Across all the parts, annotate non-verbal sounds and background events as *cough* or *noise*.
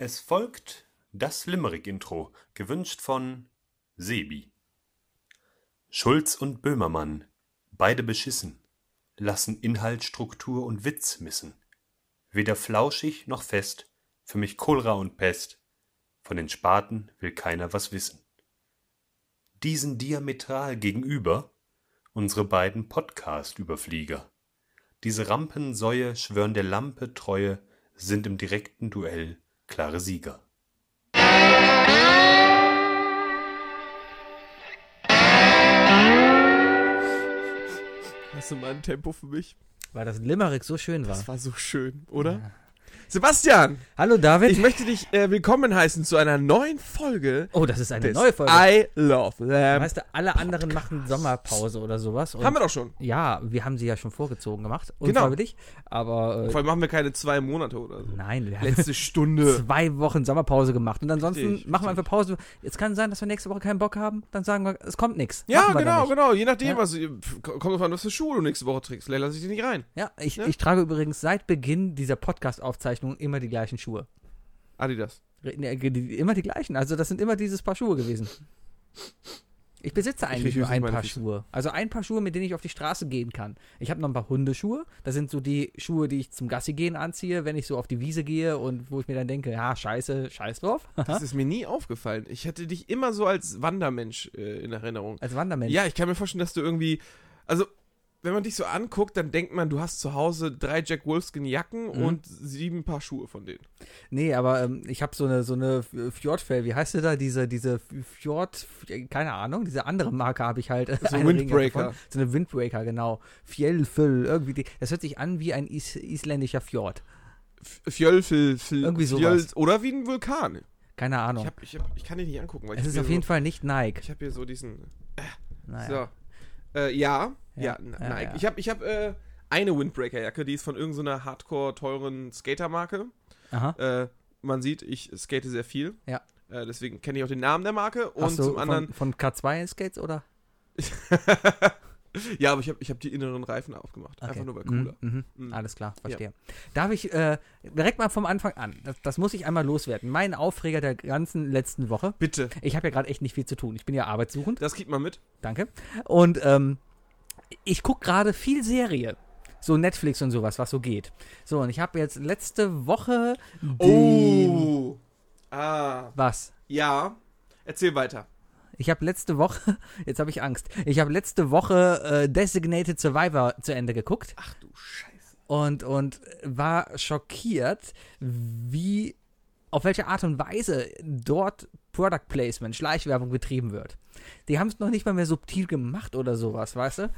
Es folgt das Limerick-Intro, gewünscht von Sebi. Schulz und Böhmermann, beide beschissen, lassen Inhalt, Struktur und Witz missen. Weder flauschig noch fest, für mich Cholera und Pest, von den Spaten will keiner was wissen. Diesen diametral gegenüber unsere beiden Podcast-Überflieger. Diese Rampensäue schwören der Lampe Treue, sind im direkten Duell klare Sieger. Hast du mal ein Tempo für mich? Weil das Limerick so schön war. Das war so schön, oder? Sebastian, Hallo David. ich möchte dich äh, willkommen heißen zu einer neuen Folge oh, das ist eine neue Folge. I Love Lamb. weißt du, alle anderen machen Sommerpause oder sowas. Haben wir doch schon. Ja, wir haben sie ja schon vorgezogen gemacht. Genau. Unfreiwillig. Aber äh, Vor allem machen wir keine zwei Monate oder so. nein, wir haben Letzte Stunde. *laughs* zwei Wochen Sommerpause gemacht. Und ansonsten Richtig, machen wir einfach Pause. Es kann sein, dass wir nächste Woche keinen Bock haben. Dann sagen wir, es kommt nichts. Ja, genau, genau. Je nachdem, Ja. was. Kommt drauf an, was für Schuhe du nächste Woche trägst. Vielleicht lasse ich die nicht rein. Ja, ich, Ja. ich trage übrigens seit Beginn dieser Podcast-Aufzeichnung immer die gleichen Schuhe. Adidas. Ne, Immer die gleichen. Also das sind immer dieses Paar Schuhe gewesen. Ich besitze eigentlich krieg nur ein Paar Füße. Schuhe. Also ein Paar Schuhe, mit denen ich auf die Straße gehen kann. Ich habe noch ein paar Hundeschuhe. Das sind so die Schuhe, die ich zum Gassi gehen anziehe, wenn ich so auf die Wiese gehe und wo ich mir dann denke, ja, scheiße, scheiß drauf. *laughs* Das ist mir nie aufgefallen. Ich hatte dich immer so als Wandermensch äh, in Erinnerung. Als Wandermensch. Ja, ich kann mir vorstellen, dass du irgendwie. Also, wenn man dich so anguckt, dann denkt man, du hast zu Hause drei Jack Wolfskin Jacken Mhm. und sieben Paar Schuhe von denen. Nee, aber ähm, ich habe so eine so eine Fjordfell, wie heißt sie da? Diese diese Fjord, keine Ahnung, diese andere Marke habe ich halt. *laughs* So eine Windbreaker. So eine Windbreaker, genau. Fjellfell, irgendwie. Die, das hört sich an wie ein is isländischer Fjord. F- Fjölfel, Fl Irgendwie Fjöl- sowas. Oder wie ein Vulkan. Keine Ahnung. Ich, hab, ich, hab, ich kann dich nicht angucken, weil es ich ist auf jeden so, Fall nicht Nike. Ich habe hier so diesen. Naja. So. Äh, ja, ja, Ja, ja, ja. Ich habe ich hab, äh, eine Windbreaker-Jacke, die ist von irgendeiner hardcore teuren Skater-Marke. Aha. Äh, man sieht, ich skate sehr viel. Ja. Äh, deswegen kenne ich auch den Namen der Marke. Und du zum anderen. von, von K2 Skates oder? *laughs* ja, aber ich habe ich hab die inneren Reifen aufgemacht. Einfach nur bei cooler. Mhm, mhm. Mhm. Alles klar, verstehe. Darf ich äh, direkt mal vom Anfang an, das, das muss ich einmal loswerden. Mein Aufreger der ganzen letzten Woche. Bitte. Ich habe ja gerade echt nicht viel zu tun. Ich bin ja arbeitssuchend. Das kriegt man mit. Danke. Und ähm, ich gucke gerade viel Serie. So Netflix und sowas, was so geht. So, und ich habe jetzt letzte Woche den, Oh. Ah. Was? Ja. Erzähl weiter. Ich habe letzte Woche, *laughs* jetzt habe ich Angst, ich habe letzte Woche äh, Designated Survivor zu Ende geguckt Ach du Scheiße. und, und war schockiert, wie, auf welche Art und Weise dort Product Placement, Schleichwerbung betrieben wird. Die haben es noch nicht mal mehr subtil gemacht oder sowas, weißt du? Äh,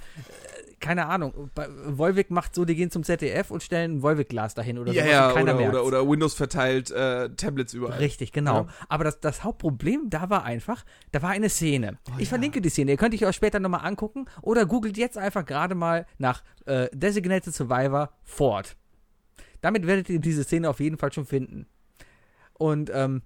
Keine Ahnung. Volvic macht so, die gehen zum ZDF und stellen ein Volvic-Glas dahin oder Ja, sowas ja, keiner oder, oder, oder Windows verteilt äh, Tablets überall. Richtig, genau. Ja. Aber das, das Hauptproblem da war einfach, da war eine Szene. Oh, ich ja. verlinke die Szene, ihr könnt euch auch später nochmal angucken oder googelt jetzt einfach gerade mal nach äh, Designated Survivor Ford. Damit werdet ihr diese Szene auf jeden Fall schon finden. Und ähm,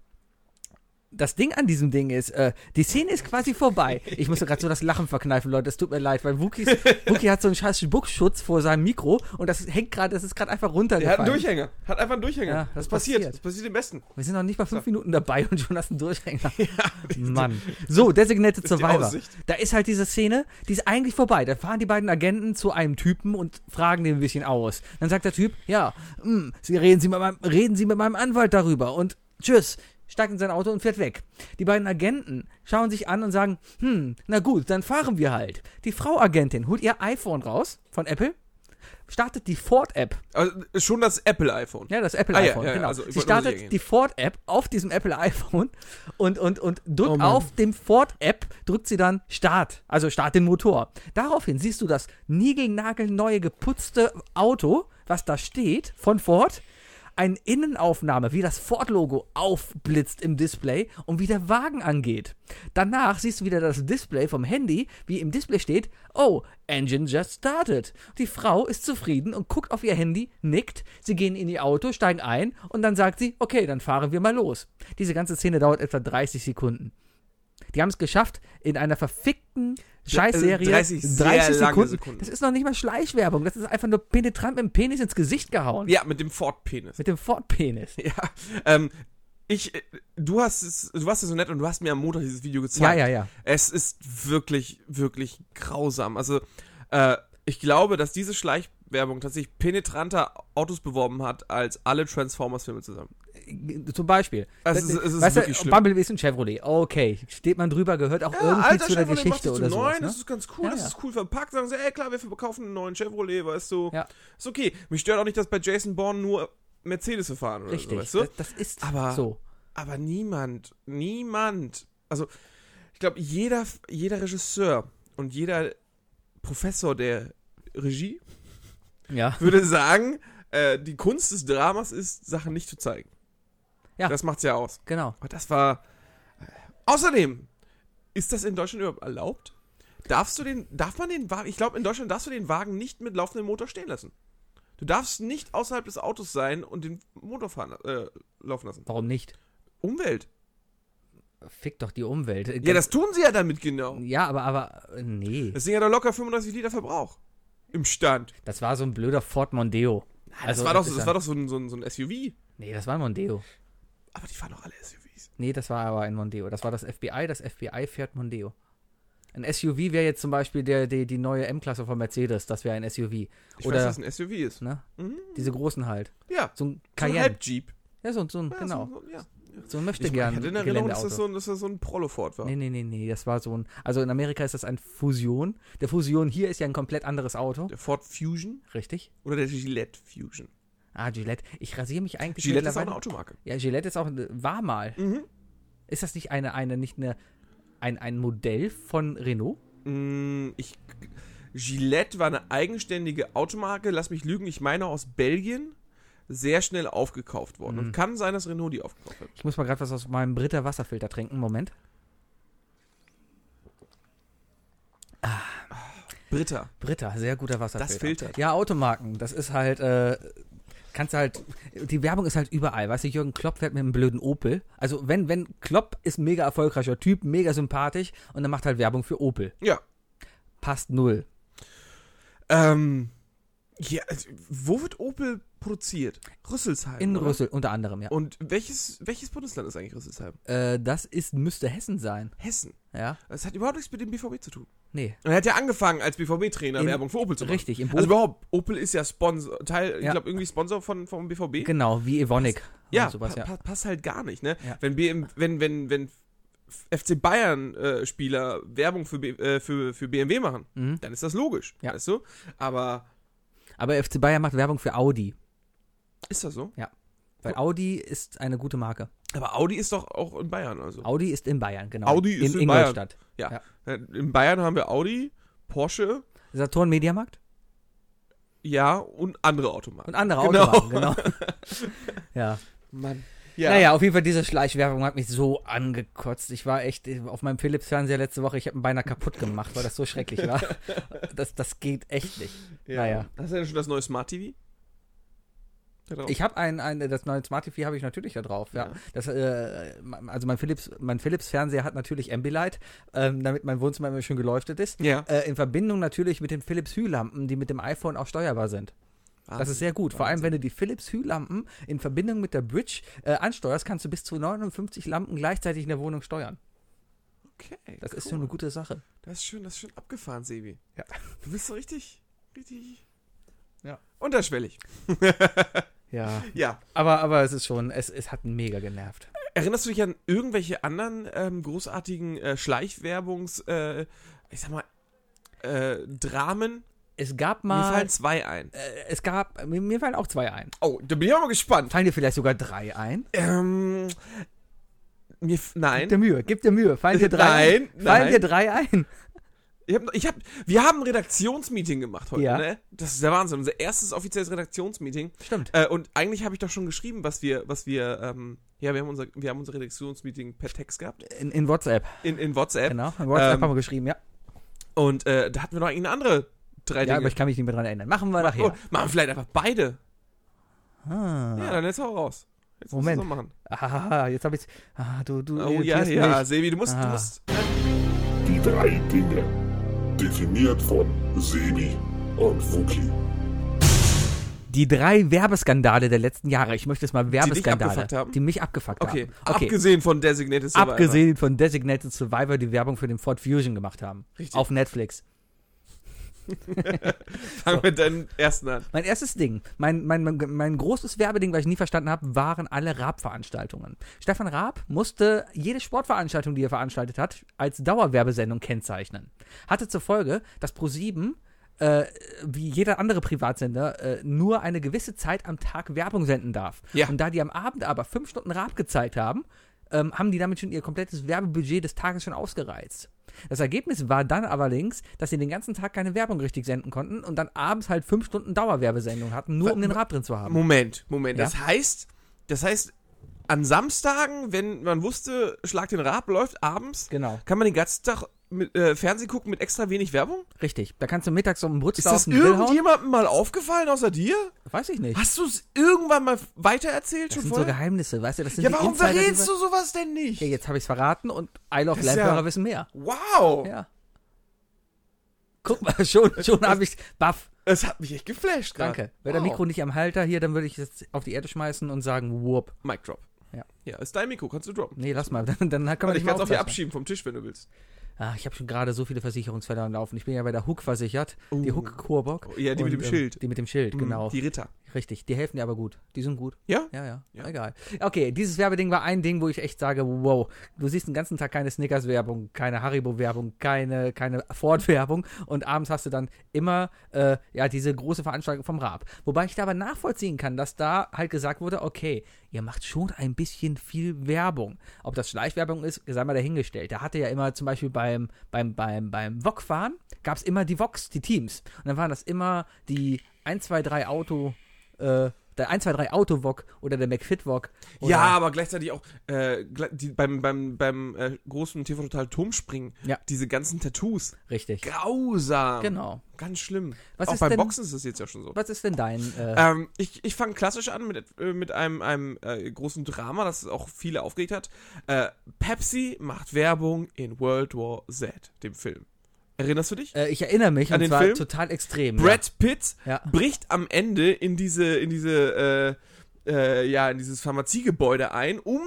das Ding an diesem Ding ist, äh, die Szene ist quasi vorbei. Ich musste gerade so das Lachen verkneifen, Leute. Es tut mir leid, weil Wookies, Wookie hat so einen scheiß Spuckschutz vor seinem Mikro und das hängt gerade, das ist gerade einfach runtergefallen. hat einen Durchhänger. Hat einfach einen Durchhänger. Ja, das das passiert. passiert. Das passiert im Besten. Wir sind noch nicht mal fünf So. Minuten dabei und schon hast du einen Durchhänger. *laughs* Mann. So, Designated Survivor. Da ist halt diese Szene, die ist eigentlich vorbei. Da fahren die beiden Agenten zu einem Typen und fragen den ein bisschen aus. Dann sagt der Typ, ja, hm, Sie reden, Sie mit meinem, reden Sie mit meinem Anwalt darüber und tschüss. Steigt in sein Auto und fährt weg. Die beiden Agenten schauen sich an und sagen, hm, na gut, dann fahren wir halt. Die Frau Agentin holt ihr iPhone raus von Apple, startet die Ford-App Also schon das Apple-iPhone. ja, das Apple Ah, ja, iPhone, ja, ja, genau. also Sie startet die Ford-App auf diesem Apple iPhone und, und, und drückt Oh auf dem Ford-App, drückt sie dann Start, also Start den Motor. Daraufhin siehst du das niegelnagelneue geputzte Auto, was da steht, von Ford. Eine Innenaufnahme, wie das Ford-Logo aufblitzt im Display und wie der Wagen angeht. Danach siehst du wieder das Display vom Handy, wie im Display steht, oh, Engine just started. Die Frau ist zufrieden und guckt auf ihr Handy, nickt, sie gehen in ihr Auto, steigen ein und dann sagt sie, okay, dann fahren wir mal los. Diese ganze Szene dauert etwa 30 Sekunden. Die haben es geschafft, in einer verfickten Scheißserie 30 sehr lange Sekunden. Das ist noch nicht mal Schleichwerbung, das ist einfach nur penetrant mit dem Penis ins Gesicht gehauen. Ja, mit dem Ford-Penis. Mit dem Ford-Penis. *laughs* Ja, ähm, Ich, äh, du hast es, du warst ja so nett und du hast mir am Montag dieses Video gezeigt. Ja, ja, ja. Es ist wirklich, wirklich grausam. Also, äh, ich glaube, dass diese Schleichwerbung tatsächlich penetranter Autos beworben hat als alle Transformers-Filme zusammen. Zum Beispiel. Es ist- es ist weißt wirklich du, schlimm. Bumblebee ist ein Chevrolet. Okay. Steht man drüber, gehört auch irgendwie zu der Chevrolet Geschichte oder sowas. neun, Ne? das ist ganz cool, Ja, das ja. ist cool verpackt. Sagen sie, ey, klar, wir verkaufen einen neuen Chevrolet, weißt du. Ja. Ist okay. Mich stört auch nicht, dass bei Jason Bourne nur Mercedes fahren oder Richtig. so, weißt du? das, das ist Aber- so. Aber niemand, niemand, also ich glaube, jeder, jeder Regisseur und jeder Professor der Regie Ja. würde sagen, äh, die Kunst des Dramas ist, Sachen nicht zu zeigen. Ja. Das macht's ja aus. Genau. Aber das war. äh, Außerdem, ist das in Deutschland überhaupt erlaubt? Darfst du den, darf man den Wagen, ich glaube, in Deutschland darfst du den Wagen nicht mit laufendem Motor stehen lassen. Du darfst nicht außerhalb des Autos sein und den Motor fahren, äh, laufen lassen. Warum nicht? Umwelt. Fick doch die Umwelt. Ja, das tun sie ja damit genau. Ja, aber, aber, äh, nee. Das sind ja doch locker 35 Liter Verbrauch. Im Stand. Das war so ein blöder Ford Mondeo. Das, Also, war, doch, das war doch so ein, so, ein, so ein SUV. Nee, das war ein Mondeo. Aber die fahren doch alle SUVs. Nee, das war aber ein Mondeo. Das war das FBI. Das FBI fährt Mondeo. Ein SUV wäre jetzt zum Beispiel der, die, die neue M-Klasse von Mercedes. Das wäre ein SUV. Ich Oder, weiß, dass es ein SUV ist. ne? Mhm. Diese großen halt. Ja. So ein So ein Cayenne. Halb-Jeep. ja, so, so ein, Ja, genau. So, ja. So ein möchte Ich, ich gern hatte in Erinnerung, dass das, so, ein- dass das so ein Prollo-Ford war. Nee, nee, nee, nee, das war so ein. Also in Amerika ist das ein Fusion. Der Fusion hier ist ja ein komplett anderes Auto. Der Ford Fusion Richtig? oder der Gillette Fusion. Ah, Gillette. Ich rasiere mich eigentlich Gillette ist auch eine Automarke. Ja, Gillette ist auch. War mal. Mhm. Ist das nicht eine, eine, nicht eine, ein, ein Modell von Renault? Mm, Ich, Gillette war eine eigenständige Automarke, lass mich lügen, ich meine aus Belgien, sehr schnell aufgekauft worden. Mhm. Und kann sein, dass Renault die aufgekauft hat. Ich muss mal gerade was aus meinem Britta Wasserfilter trinken. Moment. Britta. Britta, sehr guter Wasserfilter. Das filtert. Ja, Automarken. Das ist halt, äh, kannst du halt, die Werbung ist halt überall. Weißt du, Jürgen Klopp fährt mit einem blöden Opel. Also, wenn, wenn, Klopp ist mega erfolgreicher Typ, mega sympathisch und dann macht halt Werbung für Opel. Ja. Passt null. Ähm, ja, also, wo wird Opel produziert? Rüsselsheim. In oder? Rüssel, unter anderem, ja. Und welches, welches Bundesland ist eigentlich Rüsselsheim? Äh, das ist, müsste Hessen sein. Hessen. Ja? Das hat überhaupt nichts mit dem BVB zu tun. Nee. Und er hat ja angefangen, als BVB-Trainer In- Werbung für Opel zu machen. Richtig, im Bo Also überhaupt, Opel ist ja Sponsor, Teil, ich Ja. glaube irgendwie Sponsor von, vom BVB. Genau, wie Evonik. Ja, sowas, ja. pa passt halt gar nicht, ne? Ja. Wenn, BM, wenn, wenn, wenn FC Bayern äh, Werbung für, B, äh, für, für BMW machen, Mhm. dann ist das logisch, Ja. weißt du? Aber Aber FC Bayern macht Werbung für Audi. ist das so? Weil Audi ist eine gute Marke. Aber Audi ist doch auch in Bayern, also. Audi ist in Bayern, genau. Audi ist in, in Bayern. Ingolstadt. Ja. In Bayern haben wir Audi, Porsche, Saturn Mediamarkt ja, und andere Automarken. und andere Genau. Automarken, genau. *laughs* ja. Mann. Naja, auf jeden Fall diese Schleichwerbung hat mich so angekotzt. Ich war echt auf meinem Philips-Fernseher letzte Woche, ich habe ihn beinahe kaputt gemacht, weil das so schrecklich war. *laughs* Das, das geht echt nicht. Ja. Naja. Hast du denn schon das neue Smart TV? Ich habe ein, ein, das neue Smart TV habe ich natürlich da drauf, ja. Ja. Das, äh, also mein Philips, mein Philips-Fernseher hat natürlich Ambilight, ähm, damit mein Wohnzimmer immer schön geleuchtet ist. ja. Äh, in Verbindung natürlich mit den Philips Hue-Lampen, die mit dem iPhone auch steuerbar sind. Das ist sehr gut. Vor allem, wenn du die Philips Hue-Lampen in Verbindung mit der Bridge äh, ansteuerst, kannst du bis zu 59 Lampen gleichzeitig in der Wohnung steuern. Okay, Das ist cool. so eine gute Sache. Das ist schön, das ist schön abgefahren, Sebi. Ja. Du bist so richtig, richtig. Ja. Unterschwellig. Ja. *laughs* Ja. Aber, aber es ist schon, es, es hat mega genervt. Erinnerst du dich an irgendwelche anderen ähm, großartigen äh, Schleichwerbungs, äh, ich sag mal, äh, Dramen? Es gab Mir mal. fallen zwei ein. äh, es gab. Mir, mir fallen auch zwei ein. Oh, da bin ich auch mal gespannt. Fallen dir vielleicht sogar drei ein? Ähm, mir, f- Gib nein. dir Mühe, gib dir Mühe. Fallen dir drei Nein, ein? Fallen nein. dir drei ein? Ich hab, ich hab, wir haben ein Redaktionsmeeting gemacht heute, Ja. ne? Das ist der Wahnsinn. Unser erstes offizielles Redaktionsmeeting. Stimmt. Äh, und eigentlich habe ich doch schon geschrieben, was wir, was wir, ähm, ja, wir haben unser, wir haben unser Redaktionsmeeting per Text gehabt. In, in WhatsApp. In, in WhatsApp. Genau. In WhatsApp Ähm, haben wir geschrieben, ja. Und äh, da hatten wir noch eine andere drei Ja, Dinge. aber ich kann mich nicht mehr dran erinnern. Machen wir oh, nachher. machen wir vielleicht einfach beide. Ah. Ja, dann jetzt hau raus. Jetzt Moment. so machen. Ah, jetzt habe ich. Ah, du, du. Oh ja, ja, mich. Sebi, du musst, du Ah. musst. Die drei Dinge. Definiert von Sebi und Wookie. Die drei Werbeskandale der letzten Jahre. Ich möchte es mal Werbeskandale. haben? Die mich abgefuckt Okay. haben. Okay. Abgesehen von Designated Survivor. Abgesehen von Designated Survivor, die Werbung für den Ford Fusion gemacht haben. Richtig. Auf Netflix. *laughs* Fangen wir deinen ersten an. Mein erstes Ding, mein, mein, mein, mein großes Werbeding, was ich nie verstanden habe, waren alle Raab-Veranstaltungen. Stefan Raab musste jede Sportveranstaltung, die er veranstaltet hat, als Dauerwerbesendung kennzeichnen. Hatte zur Folge, dass ProSieben äh, wie jeder andere Privatsender äh, nur eine gewisse Zeit am Tag Werbung senden darf. Ja. Und da die am Abend aber fünf Stunden Raab gezeigt haben, ähm, haben die damit schon ihr komplettes Werbebudget des Tages schon ausgereizt. Das Ergebnis war dann allerdings, dass sie den ganzen Tag keine Werbung richtig senden konnten und dann abends halt fünf Stunden Dauerwerbesendung hatten, nur um den Raab drin zu haben. Moment, Moment. Ja? Das heißt, das heißt, an Samstagen, wenn man wusste, Schlag den Rab läuft abends, Genau, kann man den ganzen Tag mit, äh, Fernsehen gucken mit extra wenig Werbung? richtig. Da kannst du mittags um den Ist Brutzler auf das irgendjemandem mal aufgefallen außer dir? Weiß ich nicht. Hast du es irgendwann mal weitererzählt Das schon sind so vorher? Geheimnisse, weißt du? Das sind Ja, warum Insider, verrätst du sowas denn nicht? Ja, jetzt habe ich es verraten und I Love Das ist Lamphörer ja- wissen mehr. Wow, Ja. Guck mal, *laughs* schon, schon habe ich Buff. es hat mich echt geflasht gerade. Danke. Wäre der Wow. Mikro nicht am Halter hier, dann würde ich es auf die Erde schmeißen und sagen, whoop. Mic Drop. Ja. Ja, ist dein Mikro, kannst du droppen. Nee, lass mal. *laughs* Dann, dann kann man nicht ich kann es auch hier abschieben vom Tisch, wenn du willst. Ah, ich habe schon gerade so viele Versicherungsfälle am Laufen. Ich bin ja bei der Hook versichert. Die Uh. Hook Coburg. Ja, die mit Und, dem ähm, Schild. Die mit dem Schild, Mhm, genau. Die Ritter. Richtig. Die helfen dir aber gut. Die sind gut. Ja? Ja, ja, Ja. Egal. Okay, dieses Werbeding war ein Ding, wo ich echt sage, wow, du siehst den ganzen Tag keine Snickers-Werbung, keine Haribo-Werbung, keine, keine Ford-Werbung und abends hast du dann immer äh, ja diese große Veranstaltung vom Raab. Wobei ich da aber nachvollziehen kann, dass da halt gesagt wurde, okay, ihr macht schon ein bisschen viel Werbung. Ob das Schleichwerbung ist, sei mal dahingestellt. Da hatte ja immer zum Beispiel beim, beim, beim, beim Wok-Fahren, gab es immer die Vox, die Teams. Und dann waren das immer die 1, 2, 3 Auto, äh, der 1, 2, 3 Auto-Wok oder der McFit-Wok. oder- Ja, aber gleichzeitig auch äh, die, beim, beim, beim äh, großen TV Total Turmspringen, Ja. diese ganzen Tattoos. Richtig. Grausam. Genau. Ganz schlimm. Was auch ist beim denn- Boxen ist es jetzt ja schon so. Was ist denn dein. Äh, Ähm, ich ich fange klassisch an mit, äh, mit einem, einem äh, großen Drama, das auch viele aufgeregt hat. Äh, Pepsi macht Werbung in World War Z, dem Film. Erinnerst du dich? äh, ich erinnere mich, An und den zwar Film? total extrem. Brad Pitt Ja. bricht am Ende in diese, in diese, äh, äh, ja, in dieses Pharmaziegebäude ein, um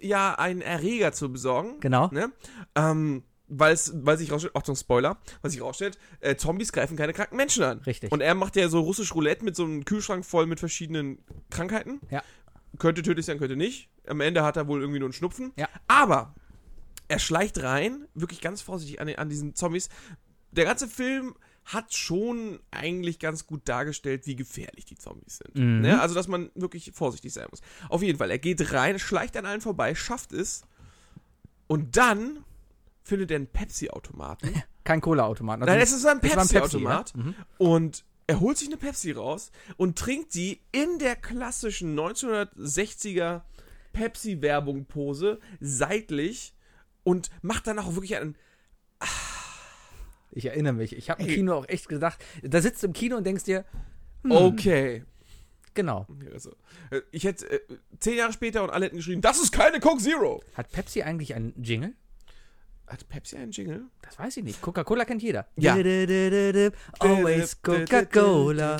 ja einen Erreger zu besorgen. Ja. Genau. Ne? Ähm, weil es, weil sich rausstellt, Achtung, Spoiler, weil sich rausstellt, äh, Zombies greifen keine kranken Menschen an. Richtig. Und er macht ja so russisch Roulette mit so einem Kühlschrank voll mit verschiedenen Krankheiten. Ja. Könnte tödlich sein, könnte nicht. Am Ende hat er wohl irgendwie nur einen Schnupfen. Ja. Aber er schleicht rein, wirklich ganz vorsichtig an, den- an diesen Zombies. Der ganze Film hat schon eigentlich ganz gut dargestellt, wie gefährlich die Zombies sind. Mhm. Ne? Also, dass man wirklich vorsichtig sein muss. Auf jeden Fall, er geht rein, schleicht an allen vorbei, schafft es. Und dann findet er einen Pepsi-Automaten. *laughs* Kein Cola-Automat. Nein, es ist ein ein Pepsi, Pepsi-Automat. ja? Mhm. Und er holt sich eine Pepsi raus und trinkt die in der klassischen 1960er Pepsi-Werbung-Pose seitlich und macht dann auch wirklich einen. Ich erinnere mich. Ich habe im. Kino auch echt gedacht, da sitzt du im Kino und denkst dir, hm, Okay. genau. Also, äh, ich hätte äh, zehn Jahre später und alle hätten geschrieben, das ist keine Coke Zero. Hat Pepsi eigentlich einen Jingle? Hat Pepsi einen Jingle? Das weiß ich nicht. Coca-Cola kennt jeder. Ja. Always Coca-Cola.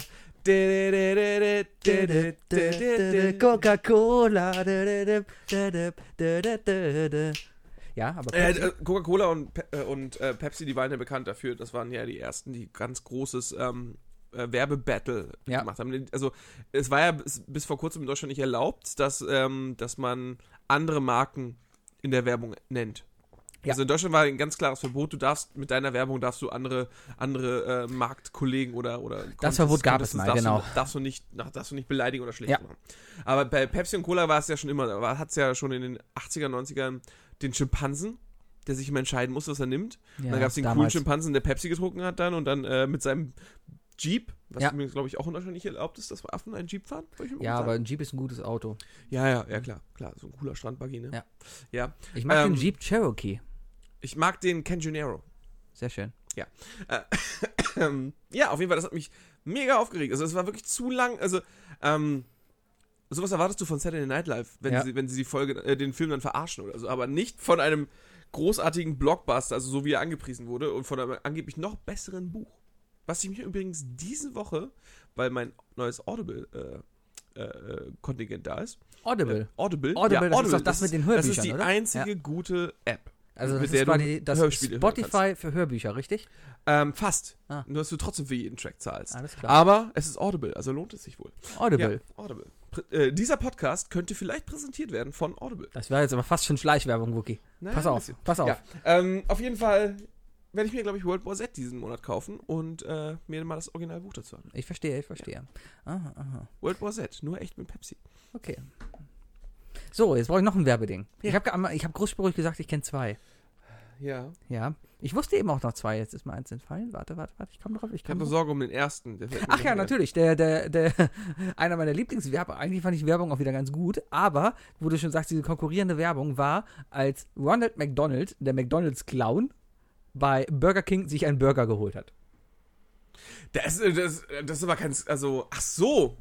Coca-Cola. Ja, aber Äh, äh, Coca-Cola und, Pe äh, und äh, Pepsi, die waren ja bekannt dafür. Das waren ja die ersten, die ganz großes ähm, äh, Werbebattle Ja. gemacht haben. Also es war ja bis, bis vor kurzem in Deutschland nicht erlaubt, dass, ähm, dass man andere Marken in der Werbung nennt. Ja. Also in Deutschland war ein ganz klares Verbot, du darfst mit deiner Werbung darfst du andere, andere äh, Marktkollegen oder oder Das Verbot gab es mal, darfst genau. Du, darfst du nicht darfst du nicht beleidigen oder schlecht Ja. machen. Aber bei Pepsi und Cola war es ja schon immer, hat es ja schon in den 80er, 90ern den Schimpansen, der sich immer entscheiden muss, was er nimmt. und ja, dann gab es den coolen damals. Schimpansen, der Pepsi getrunken hat dann und dann äh, mit seinem Jeep, was Ja. übrigens, glaube ich, auch nicht erlaubt ist, dass Affen einen Jeep fahren. Ja, aber ein Jeep ist ein gutes Auto. Ja, ja, ja, klar, klar, so ein cooler Strandbuggy, ne? Ja. Ja. Ich mag Ähm, den Jeep Cherokee. Ich mag den Canjonero. Sehr schön. Ähm, *coughs* ja, auf jeden Fall, das hat mich mega aufgeregt. Also es war wirklich zu lang. Also, ähm, sowas erwartest du von Saturday Night Live, wenn, Ja. sie, wenn sie die Folge, äh, den Film dann verarschen oder so, aber nicht von einem großartigen Blockbuster, also so wie er angepriesen wurde, und von einem angeblich noch besseren Buch. was ich mir übrigens diese Woche, weil mein neues Audible-Kontingent da ist, Audible. äh, Audible, Audible, das ist doch das mit den Das ist Hörbüchern, die oder? einzige gute App. Also das mit ist quasi das Hörspiele Spotify für Hörbücher, richtig? Ähm, fast. Ah. Nur dass du trotzdem für jeden Track zahlst. Alles klar. Aber es ist Audible, also lohnt es sich wohl. Audible. Ja, Audible. Äh, dieser Podcast könnte vielleicht präsentiert werden von Audible. Das wäre jetzt aber fast schon Schleichwerbung, Wookie. Naja, Pass auf, pass auf. Ja, ähm, auf jeden Fall werde ich mir, glaube ich, World War Z diesen Monat kaufen und äh, mir mal das Originalbuch dazu an. Ich verstehe, ich verstehe. Aha, aha. World War Z, nur echt mit Pepsi. Okay. So, jetzt brauche ich noch ein Werbeding. Ja. Ich habe ich hab großspurig gesagt, ich kenne zwei. Ja. Ja. Ich wusste eben auch noch zwei. Jetzt ist mir eins entfallen. Warte, warte, warte. Ich komme drauf. Ich Ich habe komm nur drauf. Sorge um den ersten. Ach ja, natürlich. Der, der, der, *laughs* einer meiner Lieblingswerbung. Eigentlich fand ich die Werbung auch wieder ganz gut. Aber, wo du schon sagst, diese konkurrierende Werbung war, als Ronald McDonald, der McDonalds-Clown, bei Burger King sich einen Burger geholt hat. Das, das, das ist aber kein. Also, ach so.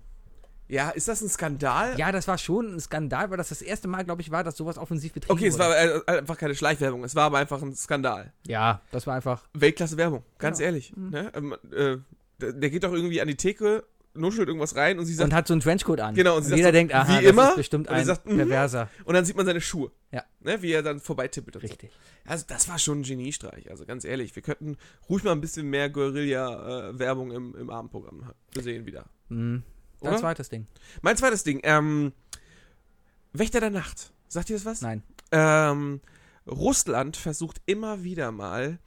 Ja, ist das ein Skandal? Ja, das war schon ein Skandal, weil das das erste Mal, glaube ich, war, dass sowas offensiv betrieben Okay, es wurde. war äh, einfach keine Schleichwerbung. Es war aber einfach ein Skandal. Ja, das war einfach. Weltklasse Werbung, ganz Ja. ehrlich. Ne? Ähm, äh, der, geht doch irgendwie an die Theke, nuschelt irgendwas rein und sie sagt, und hat so einen Trenchcoat an. Genau, und sie jeder sagt so, denkt, aha, wie das immer, ist bestimmt und ein sagt, mhm. Perverser. und dann sieht man seine Schuhe. Ja. Ne? Wie er dann vorbeitippelt. und so. Richtig. Also das war schon ein Geniestreich, also ganz ehrlich. Wir könnten ruhig mal ein bisschen mehr Guerilla-Werbung im, im Abendprogramm sehen wieder. Mhm. Dein Oder? zweites Ding. Mein zweites Ding, ähm, Wächter der Nacht. Sagt ihr das was? Nein. Ähm, Russland versucht immer wieder mal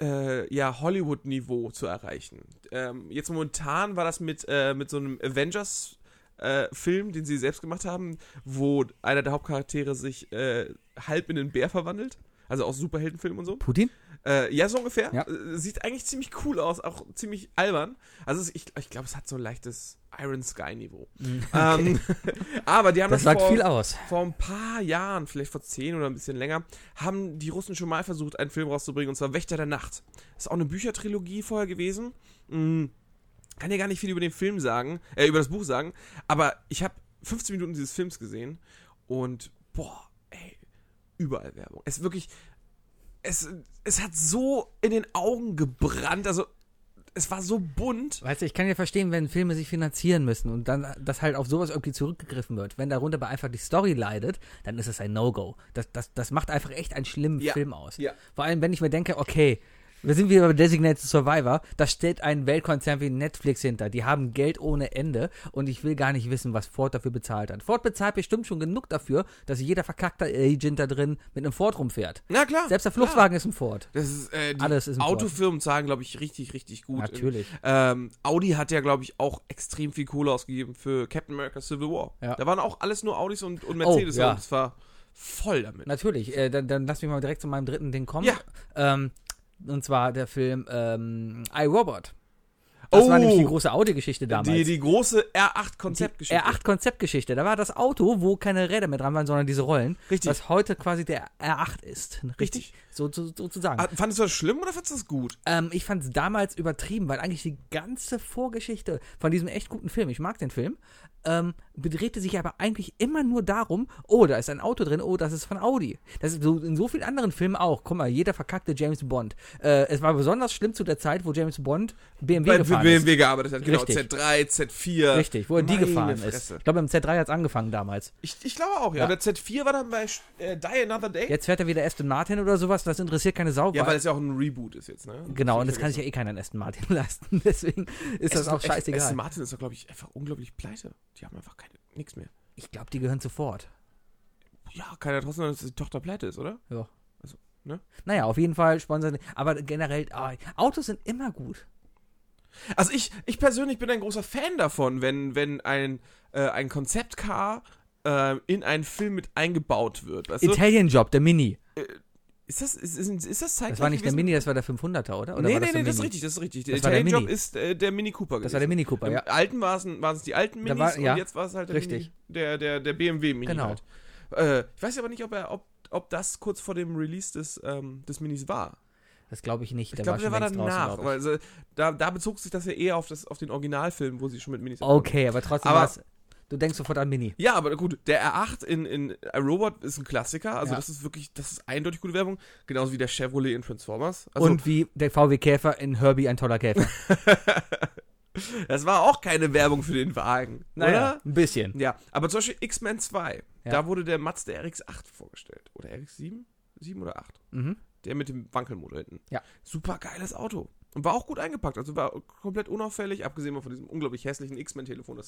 äh, ja, Hollywood-Niveau zu erreichen. Ähm, jetzt momentan war das mit, äh, mit so einem Avengers-Film, den sie selbst gemacht haben, wo einer der Hauptcharaktere sich äh, halb in den Bär verwandelt. Also aus Superheldenfilmen und so. Putin? Äh, ja, so ungefähr. Ja. Äh, Sieht eigentlich ziemlich cool aus, auch ziemlich albern. Also es- ich, ich glaube, es hat so ein leichtes Iron Sky-Niveau. *laughs* Ähm, *laughs* aber die haben Das das, sagt vor, viel aus. vor ein paar Jahren, vielleicht vor zehn oder ein bisschen länger, haben die Russen schon mal versucht, einen Film rauszubringen, und zwar Wächter der Nacht. ist auch eine Büchertrilogie vorher gewesen. Mm, kann ja gar nicht viel über den Film sagen, äh, über das Buch sagen, aber ich habe 15 Minuten dieses Films gesehen und boah, ey, überall Werbung. Es ist wirklich, es, es hat so in den Augen gebrannt, also es war so bunt. Weißt du, ich kann ja verstehen, wenn Filme sich finanzieren müssen und dann, dass halt auf sowas irgendwie zurückgegriffen wird. Wenn darunter aber einfach die Story leidet, dann ist es ein No-Go. Das, das, das macht einfach echt einen schlimmen Ja. Film aus. Ja. Vor allem, wenn ich mir denke, okay, wir sind wieder bei Designated Survivor, da steht ein Weltkonzern wie Netflix hinter. Die haben Geld ohne Ende und ich will gar nicht wissen, was Ford dafür bezahlt hat. Ford bezahlt bestimmt schon genug dafür, dass jeder verkackte Agent da drin mit einem Ford rumfährt. Na klar. Selbst der klar. Fluchtwagen ist ein Ford. Das ist, äh, die Alles ist ein Autofirmen zahlen, glaube ich, richtig, richtig gut. Natürlich. Ähm, Audi hat ja, glaube ich, auch extrem viel Kohle ausgegeben für Captain America Civil War. Ja. Da waren auch alles nur Audis und, und Mercedes Oh, ja. und es war voll damit. Natürlich, äh, dann, dann lass mich mal direkt zu meinem dritten Ding kommen. Ja. Ähm, und zwar der Film ähm, iRobot. Das war Oh. nämlich die große Audi-Geschichte damals. Die, die große R8 Die Konzeptgeschichte. R8-Konzeptgeschichte. Da war das Auto, wo keine Räder mehr dran waren, sondern diese Rollen. Richtig. Was heute quasi der R8 ist. Richtig. So, so, sozusagen. Ah, Fandest du das schlimm oder fandest du das gut? Ähm, ich fand es damals übertrieben, weil eigentlich die ganze Vorgeschichte von diesem echt guten Film, ich mag den Film, ähm, drehte sich aber eigentlich immer nur darum, oh, da ist ein Auto drin, oh, das ist von Audi. Das ist so in so vielen anderen Filmen auch. Guck mal, jeder verkackte James Bond. Äh, es war besonders schlimm zu der Zeit, wo James Bond BMW Bei gefahren BMW gearbeitet hat. Genau, Richtig. Z3, Z4. ist. Richtig, wo er die gefahren Fresse. ist. Ich glaube, im Z3 hat es angefangen damals. Ich, ich glaube auch, ja. Ja. Der Z4 war dann bei äh, Die Another Day. Jetzt fährt er wieder Aston Martin oder sowas, das interessiert keine Sau. Ja, weil- es ja auch ein Reboot ist jetzt, ne? genau, und das kann sich ja eh keiner in Aston Martin *laughs* leisten. Deswegen ist das auch scheißegal. Aston Martin ist doch, glaube ich, einfach unglaublich pleite. Die haben einfach keine, nichts mehr. Ich glaube, die gehören sofort. Ja, ja trotzdem, dass die Tochter pleite ist, oder? Ja. Also, ne? Naja, auf jeden Fall sponsern. Aber generell, ah, Autos sind immer gut. Also ich, ich persönlich bin ein großer Fan davon, wenn, wenn ein, äh, ein Konzeptcar äh, in einen Film mit eingebaut wird. Weißt du? Italian Job, der Mini. Ist das, ist, ist, ist das zeitgleich Das war nicht der gewesen? Mini, das war der 500er, oder? oder nee, nee, das nee, der das ist Mini? richtig, das ist richtig. Der Das der Italian Job Mini. ist äh, der Mini Cooper Das war der Mini Cooper, Im ja. alten waren es die alten Minis war- ja. und jetzt war es halt der, Richtig. Mini, der, der, der BMW Mini Genau. halt. Äh, ich weiß aber nicht, ob, er, ob, ob das kurz vor dem Release des, ähm, des Minis war. Das glaube ich nicht. Ich Der glaube, der war danach. Also, da, da bezog sich das ja eher auf, das, auf den Originalfilm, wo sie schon mit Minis. Okay, aber trotzdem war es Du denkst sofort an Mini. Ja, aber gut, der R8 in, in iRobot ist ein Klassiker. Also Ja. das ist wirklich, das ist eindeutig gute Werbung. Genauso wie der Chevrolet in Transformers. Also, Und wie der VW Käfer in Herbie ein toller Käfer. *laughs* das war auch keine Werbung für den Wagen, oder? ein bisschen. Ja, aber zum Beispiel X-Men 2, Ja. da wurde der Mazda RX-8 vorgestellt. Oder RX-7? 7 oder 8? Mhm. Der mit dem Wankelmotor hinten. Ja. Super geiles Auto. Und war auch gut eingepackt. Also war komplett unauffällig, abgesehen mal von diesem unglaublich hässlichen X-Men-Telefon.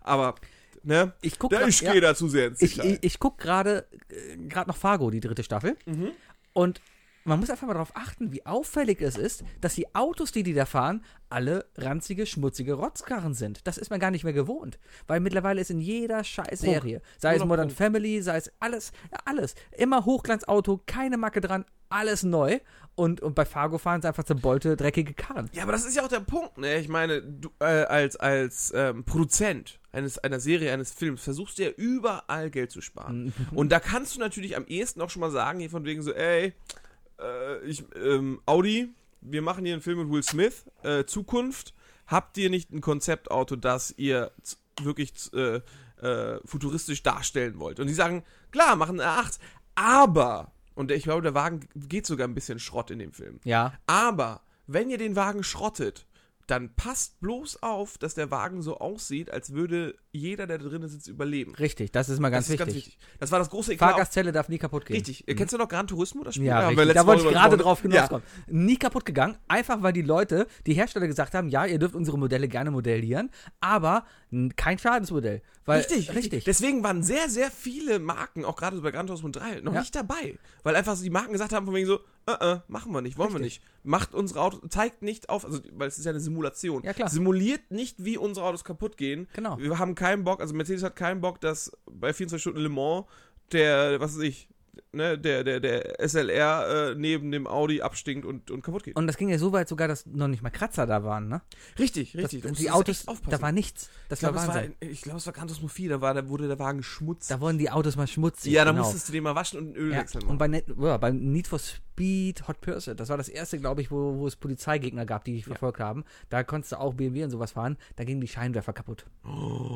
Aber, ne? Ich guck Da ich ja. gehe da zu sehr ins Ich, Detail. ich, ich guck gerade äh, gerade noch Fargo, die dritte Staffel. Mhm. Und man muss einfach mal darauf achten, wie auffällig es ist, dass die Autos, die die da fahren, alle ranzige, schmutzige Rotzkarren sind. Das ist man gar nicht mehr gewohnt. Weil mittlerweile ist in jeder scheiß Serie, sei es Modern Prunk. Family, sei es alles, ja, alles. Immer Hochglanzauto, keine Macke dran, alles neu. Und, und bei Fargo fahren sie einfach zerbollte, dreckige Karren. Ja, aber das ist ja auch der Punkt, ne? Ich meine, du äh, als, als ähm, Produzent eines, einer Serie, eines Films, versuchst du ja überall Geld zu sparen. Und da kannst du natürlich am ehesten auch schon mal sagen, hier von wegen so, ey, äh, ich, ähm, Audi, wir machen hier einen Film mit Will Smith, äh, Zukunft, habt ihr nicht ein Konzeptauto, das ihr wirklich äh, äh, futuristisch darstellen wollt? Und die sagen, klar, machen einen R8, aber, und ich glaube, der Wagen geht sogar ein bisschen Schrott in dem Film. Ja, Aber wenn ihr den Wagen schrottet, dann passt bloß auf, dass der Wagen so aussieht, als würde jeder, der da drin sitzt, überleben. richtig, das ist mal ganz, das wichtig. ganz wichtig. Das war das große Eklat. Fahrgastzelle darf nie kaputt gehen. Richtig. Kennst du noch Gran Turismo, das Spiel? Ja, letzte da wollte ich gerade drauf hinauskommen. Nie kaputt gegangen, einfach weil die Leute, die Hersteller gesagt haben, ja, ihr dürft unsere Modelle gerne modellieren, aber kein Schadensmodell. Weil, Richtig, richtig. Deswegen waren sehr, sehr viele Marken, auch gerade so bei Gran Turismo 3, noch Ja. nicht dabei. Weil einfach so die Marken gesagt haben, von wegen so, äh, äh, machen wir nicht, wollen wir Richtig. nicht. Macht unsere Autos, zeigt nicht auf, also, weil es ist ja eine Simulation. Ja, klar. Simuliert nicht, wie unsere Autos kaputt gehen. Genau. Wir haben keinen Bock, also Mercedes hat keinen Bock, dass bei 24 Stunden Le Mans der, was weiß ich, ne, der, der, der SLR äh, neben dem Audi abstinkt und, und kaputt geht. Und das ging ja so weit sogar, dass noch nicht mal Kratzer da waren, ne? richtig, Das, richtig. Da musst die Autos, da war nichts. Das ich glaube, es war, ich glaube, es war Gran Turismo 4, da, war, da wurde der Wagen schmutzig. da wurden die Autos mal schmutzig. ja, da genau. musstest du den mal waschen und Öl ja. wechseln. Und bei, ja, bei Need for Speed Hot Pursuit, das war das erste, glaube ich, wo, wo es Polizeigegner gab, die dich verfolgt haben. Da konntest du auch BMW und sowas fahren. Da gingen die Scheinwerfer kaputt.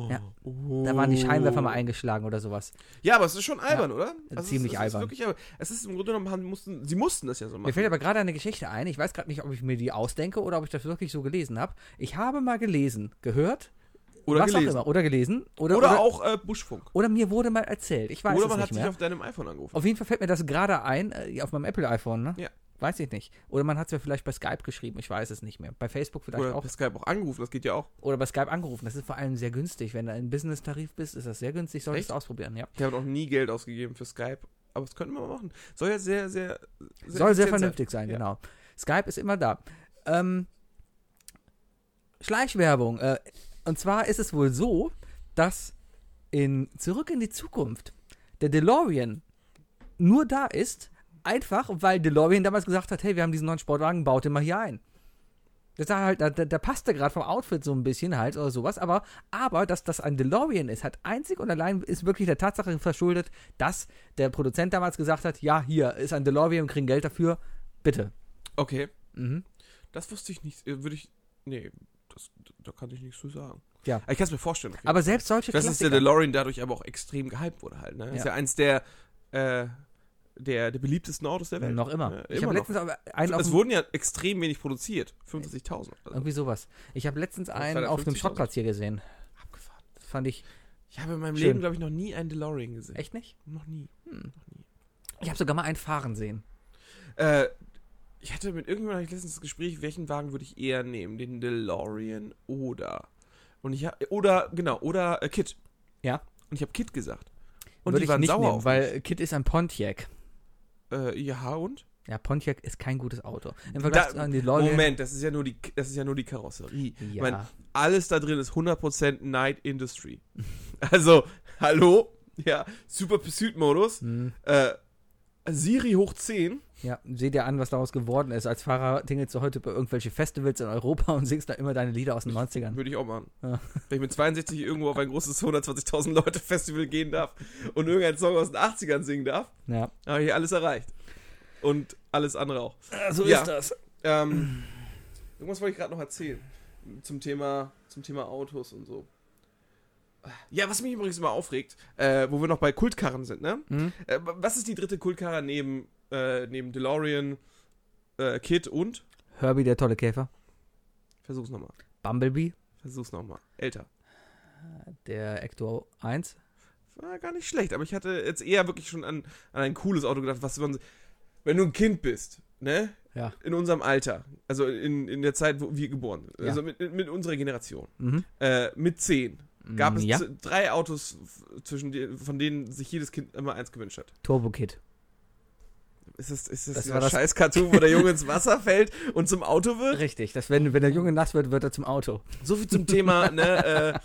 Ja. Da waren die Scheinwerfer mal eingeschlagen oder sowas. Ja, aber es ist schon albern, oder? ziemlich es ist, albern. Es ist wirklich, es ist im Grunde genommen, mussten, sie mussten das ja so Mir machen. fällt aber gerade eine Geschichte ein. Ich weiß gerade nicht, ob ich mir die ausdenke oder ob ich das wirklich so gelesen habe. Ich habe mal gelesen, gehört, Oder was gelesen. auch immer, oder gelesen, oder, Oder, oder, auch äh, Buschfunk. oder mir wurde mal erzählt. Ich weiß Oder es man nicht hat sich mehr. auf deinem iPhone angerufen. Auf jeden Fall fällt mir das gerade ein, äh, auf meinem Apple-iPhone, ne? Ja. Weiß ich nicht. Oder man hat es mir vielleicht bei Skype geschrieben, ich weiß es nicht mehr. Bei Facebook vielleicht Oder auch. per Skype auch angerufen, das geht ja auch. Oder bei Skype angerufen. Das ist vor allem sehr günstig. Wenn du ein Business-Tarif bist, ist das sehr günstig. Solltest du ausprobieren, ja. Ich habe noch nie Geld ausgegeben für Skype. Aber das könnten wir mal machen. Soll ja sehr, sehr. Soll sehr vernünftig sein, Ja. genau. Skype ist immer da. Ähm, Schleichwerbung. Äh, und zwar ist es wohl so, dass in Zurück in die Zukunft der DeLorean nur da ist, einfach weil DeLorean damals gesagt hat, hey, wir haben diesen neuen Sportwagen, baut den mal hier ein. Das sah halt, da, da, passte gerade vom Outfit so ein bisschen halt oder sowas, aber, aber dass das ein DeLorean ist, hat einzig und allein ist wirklich der Tatsache verschuldet, dass der Produzent damals gesagt hat, ja, hier ist ein DeLorean, wir kriegen Geld dafür, bitte. Okay. Mhm. Das wusste ich nicht. äh, Würde ich. Nee, da kann ich nichts zu sagen. Ja. Aber Ich kann es mir vorstellen. jeden Aber selbst solche Das ist der DeLorean dadurch aber auch extrem gehypt wurde halt. Ne? Ist Ja. ja eins der, äh, der, der beliebtesten Autos der Welt. noch immer. Ja, ich habe noch. letztens aber einen auf Es wurden ja extrem wenig produziert. 65.000. Also irgendwie sowas. Ich habe letztens einen 250.000. auf einem Schrottplatz hier gesehen. abgefahren. Das fand ich Ich habe in meinem Schön. Leben, glaube ich, noch nie einen DeLorean gesehen. echt nicht. Noch nie. Ich habe sogar mal einen fahren sehen. Äh, ich hatte mit irgendjemandem ich letztens das Gespräch, welchen Wagen würde ich eher nehmen? Den DeLorean oder. Und ich hab, oder, genau, oder äh, Kit. Ja. Und ich habe Kit gesagt. Und Würde die ich waren nicht sauer nehmen, auf weil Kit ist ein Pontiac. Äh, ja, und? Ja, Pontiac ist kein gutes Auto. Im Vergleich Da- zu DeLorean. Moment, das ist ja nur die, das ist ja nur die Karosserie. Ja. Ich meine, alles da drin ist 100% Night Industry. *laughs* Also, hallo? Ja, Super Pursuit Modus. Hm. Äh, Siri hoch 10. Ja, seht dir an, was daraus geworden ist. Als Fahrer tingelst du heute bei irgendwelche Festivals in Europa und singst da immer deine Lieder aus den 90ern. Würde ich auch machen. Ja. Wenn ich mit 62 irgendwo auf ein großes 120.000 Leute Festival gehen darf und irgendeinen Song aus den 80ern singen darf, Ja. habe ich alles erreicht. Und alles andere auch. So Ja. ist das. Ähm, irgendwas wollte ich gerade noch erzählen. Zum Thema, zum Thema Autos und so. Ja, was mich übrigens immer aufregt, äh, wo wir noch bei Kultkarren sind, ne? Mhm. Äh, was ist die dritte Kultkarre neben, äh, neben DeLorean, äh, Kid und? Herbie, der tolle Käfer. Versuch's nochmal. Bumblebee, Versuch's nochmal. Älter. der Ecto 1. War gar nicht schlecht, aber ich hatte jetzt eher wirklich schon an, an ein cooles Auto gedacht, was man. Wenn du ein Kind bist, ne? Ja. In unserem Alter, also in, in der Zeit, wo wir geboren sind, Ja. also mit, mit unserer Generation, Mhm. äh, mit zehn, gab es ja. drei Autos, zwischen die, von denen sich jedes Kind immer eins gewünscht hat. Turbo Kid. Ist das, ist das, Das dieser scheiß Cartoon, wo der Junge ins Wasser fällt und zum Auto wird? Richtig, dass wenn, wenn der Junge nass wird, wird er zum Auto. So viel zum Thema, ne, äh,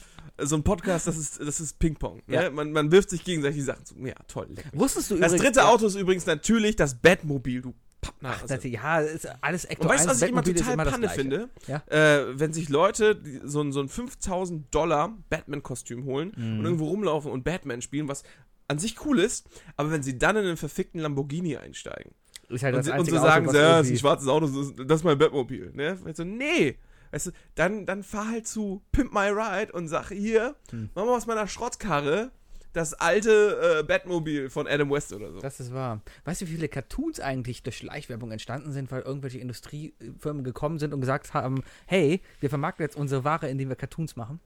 so ein Podcast, das ist, das ist Ping-Pong. Ne? Ja. Man, man wirft sich gegenseitig die Sachen zu. Ja, toll. Wusstest du Das übrigens- dritte Auto ist übrigens natürlich das Batmobil, du Pappnase. Das, ja, ist alles Ecto Und weißt du, 1, was ich immer total Panne finde? Ja. Äh, wenn sich Leute so, ein- so ein 5000 Dollar Batman-Kostüm holen Mhm. und irgendwo rumlaufen und Batman spielen, was an sich cool ist, aber wenn sie dann in einen verfickten Lamborghini einsteigen Ist halt und, das und so sagen, Auto, ja, das ist ein schwarzes Auto, das ist, mein Batmobil. Ne? Du, nee. Weißt du, dann, dann fahr halt zu Pimp My Ride und sag, hier, Hm. mach mal aus meiner Schrottkarre das alte äh, Batmobil von Adam West oder so. Das ist wahr. Weißt du, wie viele Cartoons eigentlich durch Schleichwerbung entstanden sind, weil irgendwelche Industriefirmen gekommen sind und gesagt haben, hey, wir vermarkten jetzt unsere Ware, indem wir Cartoons machen?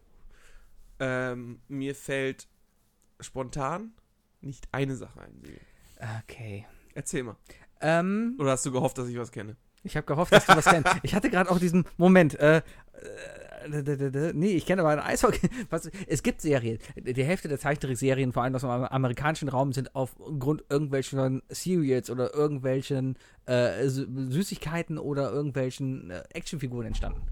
Ähm, mir fällt spontan nicht eine Sache ein. Okay. Erzähl mal. Ähm, Oder hast du gehofft, dass ich was kenne? ich habe gehofft, dass du was kennst. *laughs* Ich hatte gerade auch diesen Moment, äh, äh, nee, ich kenne aber ein Eishockey. *laughs* Was, es gibt Serien. Die Hälfte der Zeichentrickserien, vor allem aus dem amerikanischen Raum, sind aufgrund irgendwelchen Serials oder irgendwelchen äh, Sü- Süßigkeiten oder irgendwelchen äh, Actionfiguren entstanden.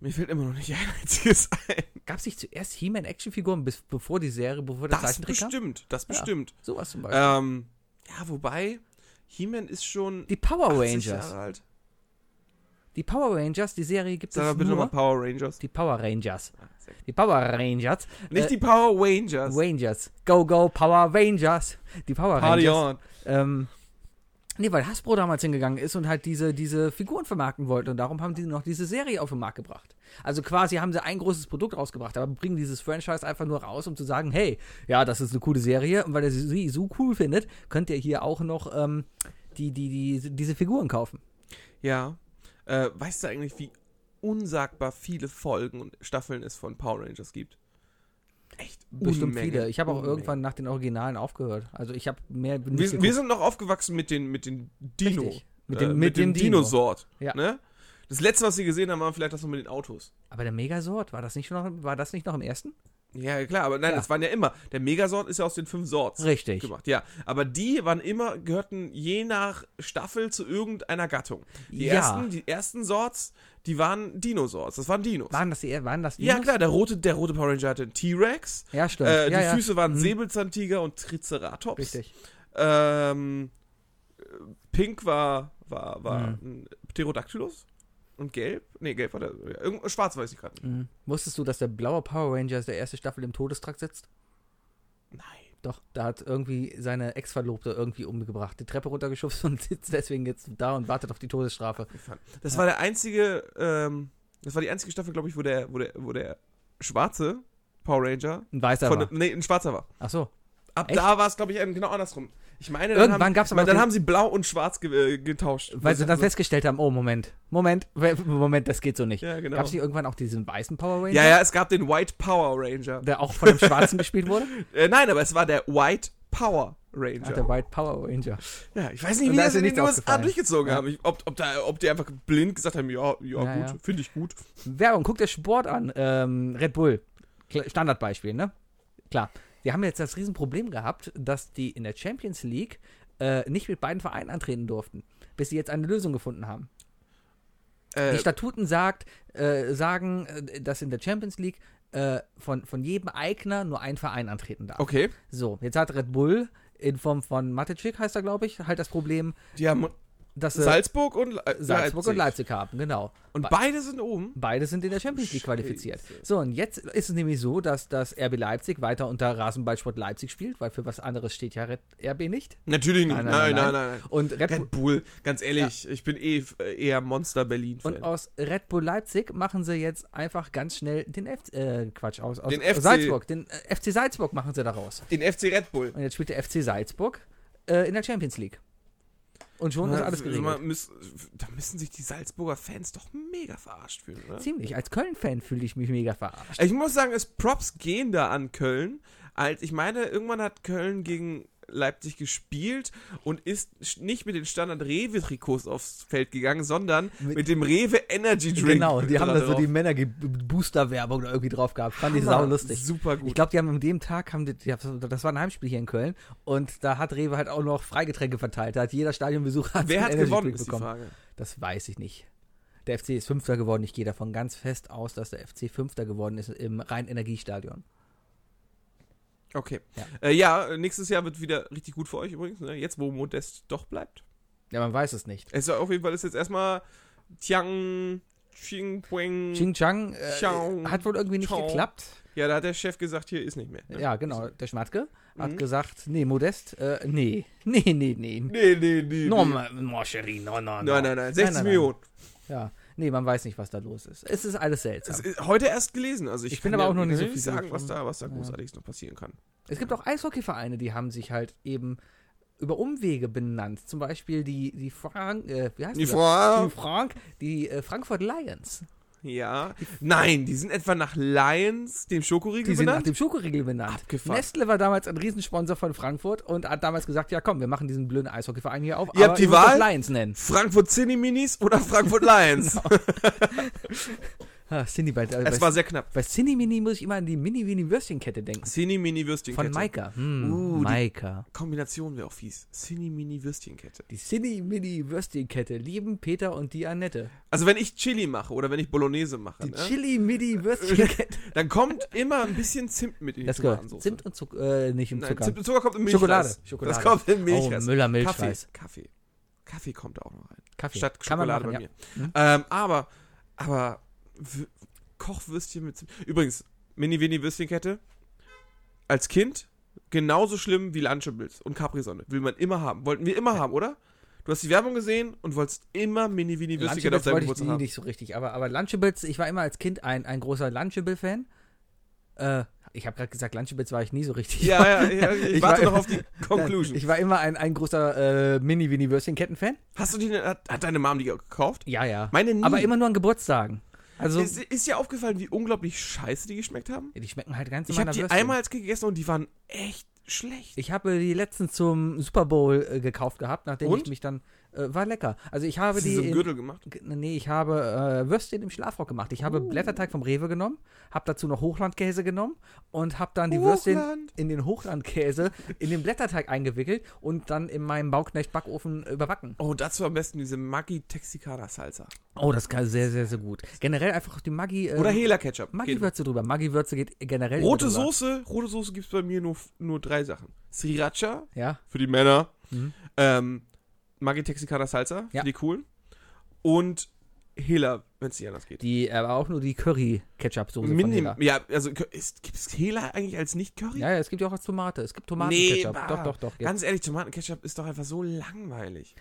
Mir fällt immer noch nicht ein einziges ein. Gab es nicht zuerst He-Man Actionfiguren, bis, bevor die Serie, bevor der Das Zeichentrick kam? bestimmt, das Ja. bestimmt. Sowas zum Beispiel. Ähm, ja, wobei, He-Man ist schon die Power 80 Rangers. Jahre alt. Die Power Rangers, die Serie gibt Sag es mal bitte nochmal Power Rangers. Die Power Rangers. Ah. Die Power Rangers. Nicht Äh, die Power Rangers. Rangers. Go, go, Power Rangers. Die Power Party Rangers. on. Ähm, nee, weil Hasbro damals hingegangen ist und halt diese, diese Figuren vermarkten wollte und darum haben die noch diese Serie auf den Markt gebracht. Also quasi haben sie ein großes Produkt rausgebracht, aber bringen dieses Franchise einfach nur raus, um zu sagen, hey, ja, das ist eine coole Serie und weil ihr sie so cool findet, könnt ihr hier auch noch ähm, die, die, die, diese Figuren kaufen. Ja. Äh, weißt du eigentlich, wie unsagbar viele Folgen und Staffeln es von Power Rangers gibt? Echt Bestimmt Unmengen, viele. Ich habe auch Unmengen. irgendwann nach den Originalen aufgehört. Also ich habe mehr Wir, wir sind noch aufgewachsen mit den, mit den Dino. Richtig. Mit äh, dem, mit dem Dino. Dinosaur. Ja. Ne? Das letzte, was wir gesehen haben, war vielleicht das noch mit den Autos. Aber der Megasort, war das nicht noch, war das nicht noch im ersten? Ja, klar, aber nein, Ja. das waren ja immer. Der Megasort ist ja aus den fünf Sorts Richtig. gemacht. Ja, aber die waren immer, gehörten je nach Staffel zu irgendeiner Gattung. Die, Ja. ersten, die ersten Sorts, die waren Dinosaurs. Das waren Dinos. Waren das, die, waren das ja, Dinos? klar, der rote, der rote Power Ranger hatte einen T-Rex. Ja, stimmt. Äh, ja, die ja. Füße waren Mhm. Säbelzahntiger und Triceratops. Richtig. Ähm, äh, Pink war, war, war Mhm. ein Pterodactylus. Und gelb? Nee, gelb war der. Irgend, schwarz weiß ich gerade nicht. Mhm. Wusstest du, dass der blaue Power Ranger der erste Staffel im Todestrakt sitzt? Nein. Doch, da hat irgendwie seine Ex-Verlobte irgendwie umgebracht, die Treppe runtergeschubst *laughs* und sitzt deswegen jetzt da und wartet auf die Todesstrafe. Das Ja. war der einzige, ähm, das war die einzige Staffel, glaube ich, wo der, wo der, wo der schwarze Power Ranger Ein weißer von, war. nee, ein schwarzer war. Ach so. Ab Echt? da war es, glaube ich, genau andersrum. Ich meine, dann Irgendwann haben, gab's aber dann haben sie blau und schwarz ge äh, getauscht. Weil sie dann Also- festgestellt haben, oh, Moment, Moment, Moment, das geht so nicht. Ja, genau. Gab es nicht irgendwann auch diesen weißen Power Ranger? Ja, ja, es gab den White Power Ranger. Der auch von dem Schwarzen *laughs* gespielt wurde? Äh, nein, aber es war der White Power Ranger. Ach, der White Power Ranger. Ja, ich weiß nicht, wie da das in den USA durchgezogen Ja. haben. Ich, ob, ob, da, ob die einfach blind gesagt haben, ja, ja, Ja, gut, ja. finde ich gut. Werbung, guck dir Sport an. Ähm, Red Bull. Standardbeispiel, ne? Klar. Die haben jetzt das Riesenproblem gehabt, dass die in der Champions League äh, nicht mit beiden Vereinen antreten durften, bis sie jetzt eine Lösung gefunden haben. Äh, Die Statuten sagt, äh, sagen, äh, dass in der Champions League äh, von, von jedem Eigner nur ein Verein antreten darf. okay. So, jetzt hat Red Bull in Form von Matecic, heißt er, glaube ich, halt das Problem, Die haben, dass Salzburg und Le Salzburg und Leipzig haben, genau. Und Be- beide sind oben. Beide sind in der Champions League Scheiße. qualifiziert. So, und jetzt ist es nämlich so, dass das RB Leipzig weiter unter Rasenballsport Leipzig spielt, weil für was anderes steht ja Red- RB nicht. Natürlich nicht. Nein, Nein, nein, nein, nein, nein. Und Red, Bull, Red Bull, ganz ehrlich, ich bin eh äh, eher Monster Berlin. und aus Red Bull Leipzig machen sie jetzt einfach ganz schnell den F äh, Quatsch aus, aus Den FC. Salzburg, den äh, FC Salzburg machen sie daraus. Den FC Red Bull. Und jetzt spielt der FC Salzburg äh, in der Champions League. Und schon ist alles geregelt. Man müß- da müssen sich die Salzburger Fans doch mega verarscht fühlen, oder? Ziemlich. Als Köln-Fan fühle ich mich mega verarscht. Ich muss sagen, es Props gehen da an Köln. Als ich meine, irgendwann hat Köln gegen Leipzig gespielt und ist nicht mit den Standard Rewe Trikots aufs Feld gegangen, sondern mit, Mit- dem Rewe Energy Drink. Genau, die haben da so die Männer-Booster-Werbung da irgendwie drauf gehabt. Fand ich sau lustig. Super gut. Ich glaube, die haben an dem Tag, haben die, das war ein Heimspiel hier in Köln und da hat Rewe halt auch noch Freigetränke verteilt. Da hat jeder Stadionbesucher hat Wer hat Energy gewonnen, Drink ist die bekommen. Frage. Das weiß ich nicht. Der FC ist Fünfter geworden. Ich gehe davon ganz fest aus, dass der FC Fünfter geworden ist im Rhein-Energiestadion. Okay. Ja. Äh, ja, nächstes Jahr wird wieder richtig gut für euch übrigens. Ne? Jetzt, wo Modest doch bleibt. Ja, man weiß es nicht. Es ist auf jeden Fall ist jetzt erstmal Tiang, Ching, Pueng. Xinjiang äh, Ciao. hat wohl irgendwie nicht Ciao. geklappt. Ja, da hat der Chef gesagt, hier ist nicht mehr. ne? Ja, genau. Der Schmatke hat Mhm. gesagt, nee, Modest, äh, nee, *laughs* nee, nee, nee. Nee, nee, nee. No, nee. chéri, no, no, no. Nein, nein, nein. 60 nein, nein. Millionen. Ja, nee, man weiß nicht, was da los ist. Es ist alles seltsam. Ist heute erst gelesen. Also ich, Ich bin aber ja auch noch nicht so viel sagen, was da, was da Ja. großartiges noch passieren kann. Es gibt auch Eishockeyvereine, die haben sich halt eben über Umwege benannt. Zum Beispiel die, die Frank, äh, wie heißt Die. Die Frank, die äh, Frankfurt Lions. Ja. Nein, die sind etwa nach Lions, dem Schokoriegel, Die sind nach benannt. dem Schokoriegel benannt. Abgefahren. Nestle war damals ein Riesensponsor von Frankfurt und hat damals gesagt, ja komm, wir machen diesen blöden Eishockeyverein hier auf. Ihr habt die Wahl? Lions nennen. Frankfurt Cine Minis oder Frankfurt Lions. *laughs* *laughs* Ah, Cindy bei, äh, es bei, war sehr knapp. bei Cindy Mini muss ich immer an die Mini-Mini-Würstchenkette denken. Cine Mini Würstchenkette. Von Maika. Hm, Uh, Maika. Kombination wäre auch fies. Cine Mini Würstchenkette. Die Cindy Mini Würstchenkette lieben Peter und die Annette. Also wenn ich Chili mache oder wenn ich Bolognese mache, Die ne, Chili Mini *laughs* Würstchenkette. dann kommt immer ein bisschen Zimt mit in die Das gehört. Tomatensauce. Zimt und Zucker, äh, nicht im Nein, Zucker. Zimt und Zucker kommt in Milchreis. Schokolade. Schokolade. Das kommt in oh, Milchreis. Müller Kaffee, Milchreis. Kaffee. Kaffee kommt da auch noch rein. Kaffee. Statt Kann Schokolade machen, bei ja. mir. Hm? Ähm, aber, aber W- Kochwürstchen mit Zimt. Übrigens, Mini-Winnie-Würstchenkette. Als Kind genauso schlimm wie Lunchables und Capri-Sonne. Will man immer haben. Wollten wir immer haben, oder? Du hast die Werbung gesehen und wolltest immer Mini-Winnie-Würstchenkette auf deinem wollte ich Geburtstag nie haben. nicht so richtig, aber, aber Lunchables, ich war immer als Kind ein, ein großer Lunchable-Fan. Äh, ich habe gerade gesagt, Lunchables war ich nie so richtig. Ja, ja, ja, ich, *laughs* Ich warte war- noch auf die *laughs* Conclusion. Ich war immer ein, ein großer äh, Mini-Winnie-Würstchen-Ketten-Fan. Hast du die, denn- hat, hat deine Mom die gekauft? Ja, ja. Meine nie. Aber immer nur an Geburtstagen. Also, ist, ist dir aufgefallen, wie unglaublich scheiße die geschmeckt haben? die schmecken halt ganz Ich habe die Würstchen. einmal als Kind gegessen und die waren echt schlecht. Ich habe die letztens zum Super Bowl äh, gekauft gehabt, nachdem Und? ich mich dann. Äh, war lecker. Also ich habe Hast du die. so einen in- Gürtel gemacht? Nee, ich habe äh, Würstchen im Schlafrock gemacht. Ich habe Blätterteig vom Rewe genommen, habe dazu noch Hochlandkäse genommen und habe dann die Würstchen Hochland. in den Hochlandkäse in den Blätterteig eingewickelt und dann in meinem Bauknecht-Backofen überbacken. Oh, dazu am besten diese Maggi Texicana Salsa. Oh, das kann sehr, sehr, sehr gut. Generell einfach die Maggi. Äh, Oder Hela Ketchup. Geht. Maggi-Würze drüber. Maggi-Würze geht generell. Rote. Soße, rote Soße gibt es bei mir nur, nur drei Sachen. Sriracha Ja. für die Männer. Mhm. Ähm, Maggi Texicana Salsa Ja. für die coolen. Und Hela, wenn es nicht anders geht. Die, aber auch nur die Curry-Ketchup-Soße. von Hela. ja, also gibt es Hela eigentlich als Nicht-Curry? Ja, ja, es gibt ja auch als Tomate. Es gibt Nee, Tomatenketchup. bah. doch, doch, doch. Ganz ehrlich, Tomatenketchup ist doch einfach so langweilig.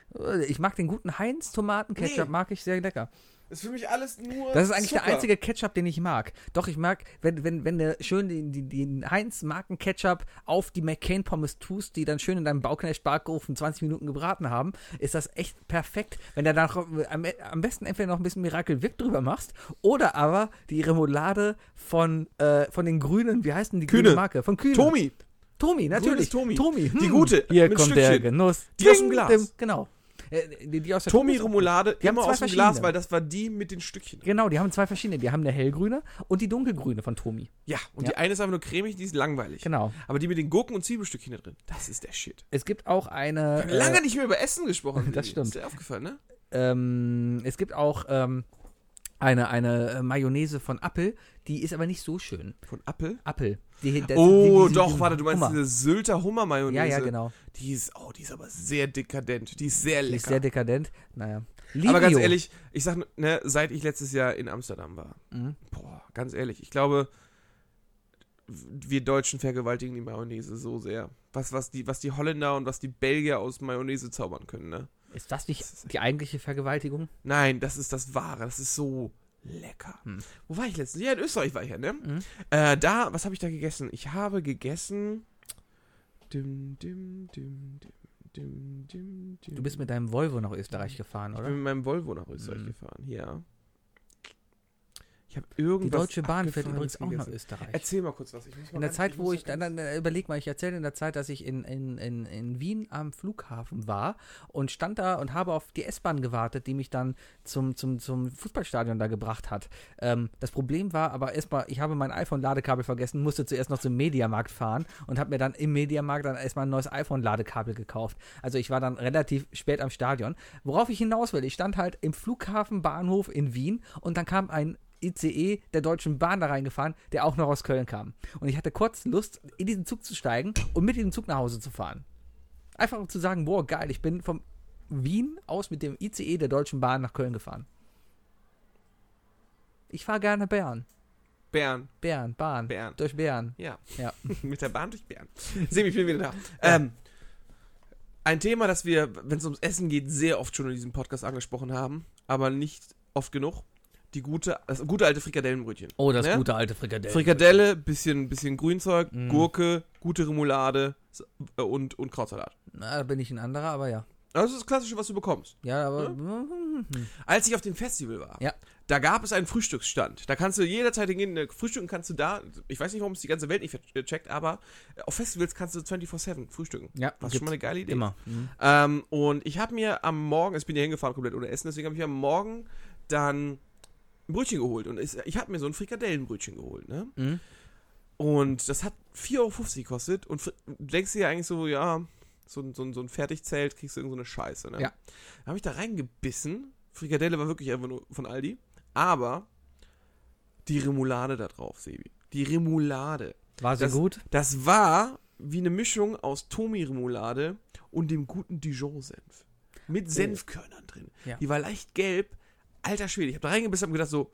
Ich mag den guten Heinz-Tomatenketchup, Nee. mag ich sehr lecker. Das ist für mich alles nur. Das ist eigentlich Zucker. der einzige Ketchup, den ich mag. Doch, ich mag, wenn, wenn, wenn du schön den, den, den Heinz-Marken-Ketchup auf die McCain-Pommes tust, die dann schön in deinem Bauknecht-Backofen 20 Minuten gebraten haben, ist das echt perfekt. Wenn du dann noch, am, am besten entweder noch ein bisschen Miracle Whip drüber machst oder aber die Remoulade von, äh, von den Grünen, wie heißt denn die Kühne. grüne Marke? Von Kühne. Tomi. Tomi, natürlich. Tomi. Tomi. Die gute, Hier kommt der Stückchen. Genuss. Die aus dem Ding, Glas. dim, Genau. Äh, Die, die aus der Tomi Remoulade, Die haben immer aus dem Glas, weil das war die mit den Stückchen. Genau, die haben zwei verschiedene. Die haben eine hellgrüne und die dunkelgrüne von Tomi. Ja, und Ja. die eine ist einfach nur cremig, die ist langweilig. Genau. Aber die mit den Gurken und Zwiebelstückchen da drin, das ist der Shit. Es gibt auch eine. Wir haben lange äh, nicht mehr über Essen gesprochen. *laughs* das stimmt. Ist dir aufgefallen, ne? ähm, es gibt auch ähm, eine, eine äh, Mayonnaise von Apple, die ist aber nicht so schön. Von Apple? Apple. Die, das- Oh, die- die- doch, die- warte, du meinst Hummer. diese Sylter Hummer-Mayonnaise. Ja, ja, genau. Die ist, oh, die ist aber sehr dekadent. Die ist sehr lecker. Die ist sehr dekadent. Naja. aber ganz Livio. ehrlich, ich sag, ne, seit ich letztes Jahr in Amsterdam war, Mhm. boah, ganz ehrlich, ich glaube, wir Deutschen vergewaltigen die Mayonnaise so sehr. Was, was, die, was die Holländer und was die Belgier aus Mayonnaise zaubern können, ne? Ist das nicht die eigentliche Vergewaltigung? Nein, das ist das Wahre. Das ist so lecker. Hm. Wo war ich letztens? Ja, in Österreich war ich ja, ne? Mhm. Äh, da, was habe ich da gegessen? Ich habe gegessen. Dim, dim, dim, dim, dim, dim, dim. Du bist mit deinem Volvo nach Österreich gefahren, Ich oder? bin mit meinem Volvo nach Österreich Mhm. gefahren, ja. Ich habe Die irgendwas. Deutsche Bahn fährt übrigens auch nach. Österreich. Erzähl mal kurz was. Mal In der Zeit, wo ich, da dann, dann überleg mal, ich erzähle in der Zeit, dass ich in, in, in, in Wien am Flughafen war und stand da und habe auf die S-Bahn gewartet, die mich dann zum, zum, zum Fußballstadion da gebracht hat. Ähm, das Problem war aber erstmal, ich habe mein iPhone-Ladekabel vergessen, musste zuerst noch zum Mediamarkt fahren und habe mir dann im Mediamarkt dann erstmal ein neues iPhone-Ladekabel gekauft. Also ich war dann relativ spät am Stadion. Worauf ich hinaus will, ich stand halt im Flughafenbahnhof in Wien und dann kam ein ICE der Deutschen Bahn da reingefahren, der auch noch aus Köln kam. Und ich hatte kurz Lust, in diesen Zug zu steigen und mit diesem Zug nach Hause zu fahren. Einfach um zu sagen, boah, geil, ich bin vom Wien aus mit dem ICE der Deutschen Bahn nach Köln gefahren. Ich fahre gerne Bern. Bern. Bern, Bahn. Bern. Durch Bern. Ja. Ja. *laughs* Mit der Bahn durch Bern. Semi, ich bin wieder da. Ähm, ein Thema, das wir, wenn es ums Essen geht, sehr oft schon in diesem Podcast angesprochen haben, aber nicht oft genug. Die gute, das gute alte Frikadellenbrötchen. Oh, das Ne? gute alte Frikadelle. Frikadelle, bisschen, bisschen Grünzeug, Mm. Gurke, gute Remoulade äh, und, und Krautsalat. Na, da bin ich ein anderer, aber ja. Das ist das Klassische, was du bekommst. Ja, aber. hm, Als ich auf dem Festival war, Ja. da gab es einen Frühstücksstand. Da kannst du jederzeit hingehen, äh, frühstücken kannst du da. Ich weiß nicht, warum es die ganze Welt nicht checkt, aber auf Festivals kannst du 24-7 frühstücken. Ja, Was gibt's schon mal eine geile Idee. Immer. Mhm. Ähm, und ich habe mir am Morgen, ich bin ja hingefahren komplett ohne Essen, deswegen habe ich am Morgen dann ein Brötchen geholt. Und ich habe mir so ein Frikadellenbrötchen geholt, ne? Mhm. Und das hat 4,50 Euro gekostet. Und du denkst dir ja eigentlich so, ja, so, ein- so, so ein Fertigzelt kriegst du irgend so eine Scheiße, ne? Ja. Da habe ich da reingebissen. Frikadelle war wirklich einfach nur von Aldi. Aber die Remoulade da drauf, Sebi. Die Remoulade. War sie Das- gut? Das war wie eine Mischung aus Tomi-Remoulade und dem guten Dijon-Senf. Mit Senfkörnern drin. Oh. Ja. Die war leicht gelb. Alter Schwede, ich habe da reingebissen und gedacht so,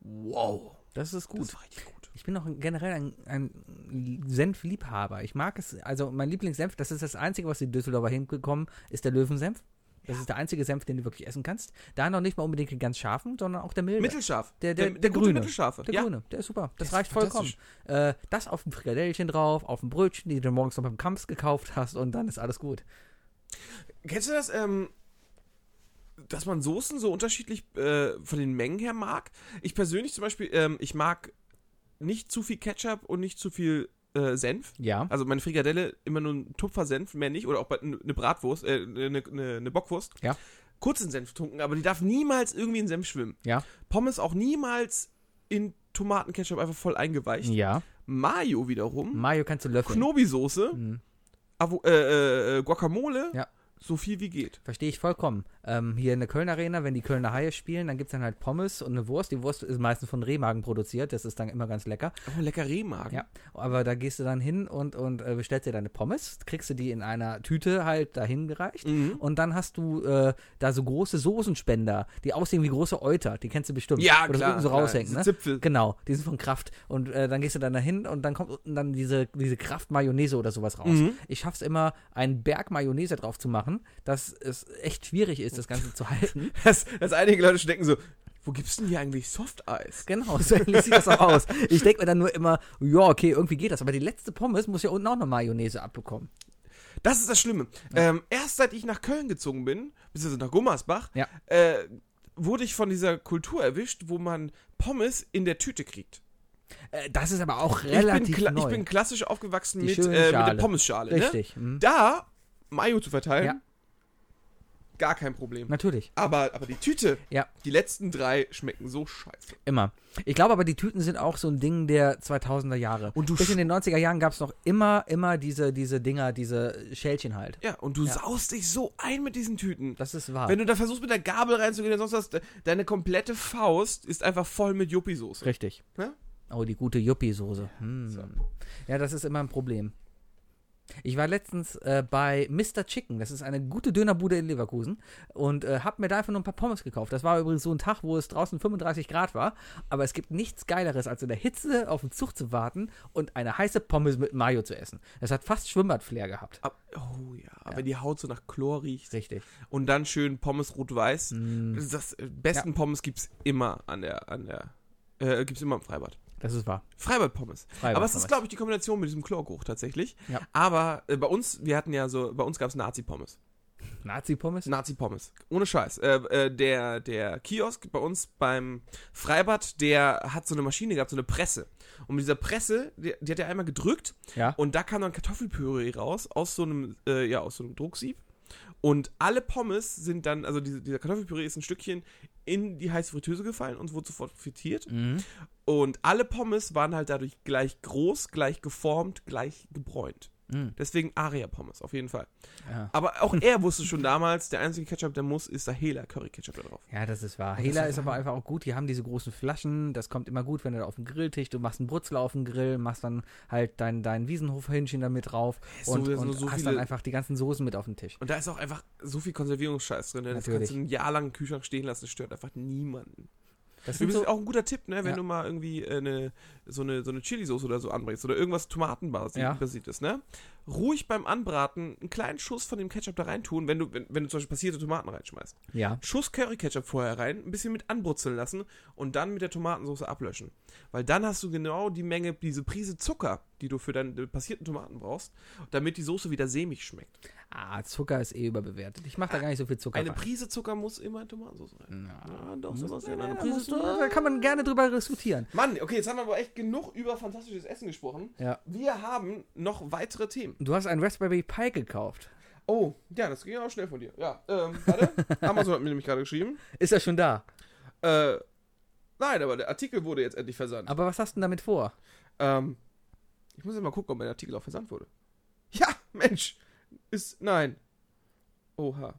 wow, Das ist gut. das war richtig gut. Ich bin auch generell ein, ein Senfliebhaber. Ich mag es, also mein Lieblingssenf, das ist das Einzige, was die Düsseldorfer hinbekommen, ist der Löwensenf. Das ist der einzige Senf, den du wirklich essen kannst. Da noch nicht mal unbedingt den ganz scharfen, sondern auch der milde. Mittelscharf. Der- der- der, der gute grüne. Mittelscharfe. Der ja. grüne, der ist super. Das ist reicht vollkommen. Äh, das auf ein Frikadellchen drauf, auf ein Brötchen, die du morgens noch beim Kampf gekauft hast und dann ist alles gut. Kennst du das, ähm, dass man Soßen so unterschiedlich äh, von den Mengen her mag? Ich persönlich zum Beispiel, ähm, ich mag nicht zu viel Ketchup und nicht zu viel äh, Senf. Ja. Also meine Frikadelle immer nur ein Tupfer Senf, mehr nicht. Oder auch bei- eine Bratwurst, äh, eine, eine, eine Bockwurst. Ja. Kurzen Senf tunken, aber die darf niemals irgendwie in Senf schwimmen. Ja. Pommes auch niemals in Tomatenketchup einfach voll eingeweicht. Ja. Mayo wiederum, Mayo kannst du löffeln. Knobi-Soße, Mhm. Avo äh, äh, Guacamole, Ja. So viel wie geht. Verstehe ich vollkommen. Ähm, hier in der Köln Arena, wenn die Kölner Haie spielen, dann gibt es dann halt Pommes und eine Wurst. Die Wurst ist meistens von Rehmagen produziert, das ist dann immer ganz lecker. Oh, lecker Rehmagen. Ja, aber da gehst du dann hin und, und äh, bestellst dir deine Pommes, kriegst du die in einer Tüte halt dahin gereicht. Mhm. Und dann hast du äh, da so große Soßenspender, die aussehen wie große Euter. Die kennst du bestimmt. Ja, Oder klar. so klar. raushängen, Diese ne? Zipfel. Genau, die sind von Kraft. Und äh, dann gehst du dann dahin und dann kommt unten dann diese, diese Kraft-Mayonnaise oder sowas raus. Mhm. Ich schaff's immer, einen Berg Mayonnaise drauf zu machen, dass es echt schwierig ist, das Ganze zu halten. *laughs* Dass, dass einige Leute schon denken so, wo gibt's denn hier eigentlich Softeis? Genau, *laughs* so ähnlich sieht das auch aus. Ich denke mir dann nur immer, ja, okay, irgendwie geht das. Aber die letzte Pommes muss ja unten auch noch Mayonnaise abbekommen. Das ist das Schlimme. Ähm, erst seit ich nach Köln gezogen bin, beziehungsweise nach Gummersbach, Ja. äh, wurde ich von dieser Kultur erwischt, wo man Pommes in der Tüte kriegt. Äh, das ist aber auch Ich bin, relativ neu. ich bin klassisch aufgewachsen Die mit, äh, mit der Schale. Pommesschale. Richtig. Ne? mhm. Da Mayo zu verteilen, Ja. gar kein Problem. Natürlich. Aber, aber die Tüte, Ja. die letzten drei schmecken so scheiße. Immer. Ich glaube aber, die Tüten sind auch so ein Ding der 2000er Jahre. Und du Bis in den 90er Jahren gab es noch immer, immer diese, diese Dinger, diese Schälchen halt. Ja, und du Ja. saust dich so ein mit diesen Tüten. Das ist wahr. Wenn du da versuchst, mit der Gabel reinzugehen sonst was, de- deine komplette Faust ist einfach voll mit Yuppie-Soße. Richtig. Ja? Oh, die gute Yuppie-Soße. Hm. So. Ja, das ist immer ein Problem. Ich war letztens äh, bei Mr. Chicken, das ist eine gute Dönerbude in Leverkusen, und äh, habe mir da einfach nur ein paar Pommes gekauft. Das war übrigens so ein Tag, wo es draußen 35 Grad war, aber es gibt nichts Geileres, als in der Hitze auf den Zug zu warten und eine heiße Pommes mit Mayo zu essen. Das hat fast Schwimmbad-Flair gehabt. Ab, oh ja, wenn die Haut so nach Chlor riecht Richtig. und dann schön Pommes rot-weiß. Mm, Das, äh, besten Pommes gibt's immer an der, an der, äh, gibt's immer im Freibad. Das ist wahr. Freibad-Pommes. Freibad Aber es ist, glaube ich, die Kombination mit diesem Chlorgeruch tatsächlich. Ja. Aber äh, bei uns, wir hatten ja so, bei uns gab's Nazi-Pommes. Nazi-Pommes? Nazi-Pommes. Ohne Scheiß. Äh, äh, der, der Kiosk bei uns beim Freibad, der hat so eine Maschine gehabt, so eine Presse. Und mit dieser Presse, die, die hat er einmal gedrückt Ja. und da kam dann Kartoffelpüree raus aus so einem, äh, ja, aus so einem Drucksieb. Und alle Pommes sind dann, also diese, dieser Kartoffelpüree ist ein Stückchen in die heiße Fritteuse gefallen und wurde sofort frittiert. Mhm. Und alle Pommes waren halt dadurch gleich groß, gleich geformt, gleich gebräunt. Mhm. Deswegen Aria-Pommes, auf jeden Fall. Ja. Aber auch *laughs* er wusste schon damals, der einzige Ketchup, der muss, ist der Hela Curry Ketchup da drauf. Ja, das ist wahr. Hela ist aber einfach auch gut. Die haben diese großen Flaschen. Das kommt immer gut, wenn du da auf dem Grilltisch, du machst einen Brutzel auf dem Grill, machst dann halt dein, dein Wiesenhofhähnchen da mit drauf so- und, und so hast viele- dann einfach die ganzen Soßen mit auf dem Tisch. Und da ist auch einfach so viel Konservierungsscheiß drin. Das Natürlich. kannst du ein Jahr lang im Kühlschrank stehen lassen, das stört einfach niemanden. Das sind so, auch ein guter Tipp, ne? wenn Ja. du mal irgendwie äh, eine, so eine, so eine Chili-Soße oder so anbringst oder irgendwas Tomatenbasiert Ja. basiert ist, ne? Ruhig beim Anbraten einen kleinen Schuss von dem Ketchup da rein tun, wenn du, wenn, wenn du zum Beispiel passierte Tomaten reinschmeißt. ja. Schuss Curry-Ketchup vorher rein, ein bisschen mit anbrutzeln lassen und dann mit der Tomatensauce ablöschen. Weil dann hast du genau die Menge, diese Prise Zucker, die du für deine passierten Tomaten brauchst, damit die Soße wieder sämig schmeckt. Ah, Zucker ist eh überbewertet. Ich mache da gar nicht so viel Zucker Eine rein. Prise Zucker muss immer in Tomatensauce rein. Ja, doch, Sebastian, eine da, Prise du, Zucker. da kann man gerne drüber diskutieren. Mann, okay, jetzt haben wir aber echt genug über fantastisches Essen gesprochen. Ja. Wir haben noch weitere Themen. Du hast einen Raspberry Pi gekauft. Oh, ja, das ging auch schnell von dir. Ja, ähm, warte. *laughs* Amazon hat mir nämlich gerade geschrieben. Ist er schon da? Äh, nein, aber der Artikel wurde jetzt endlich versandt. Aber was hast du denn damit vor? Ähm, ich muss jetzt mal gucken, ob mein Artikel auch versandt wurde. Ja, Mensch. Ist, nein. Oha.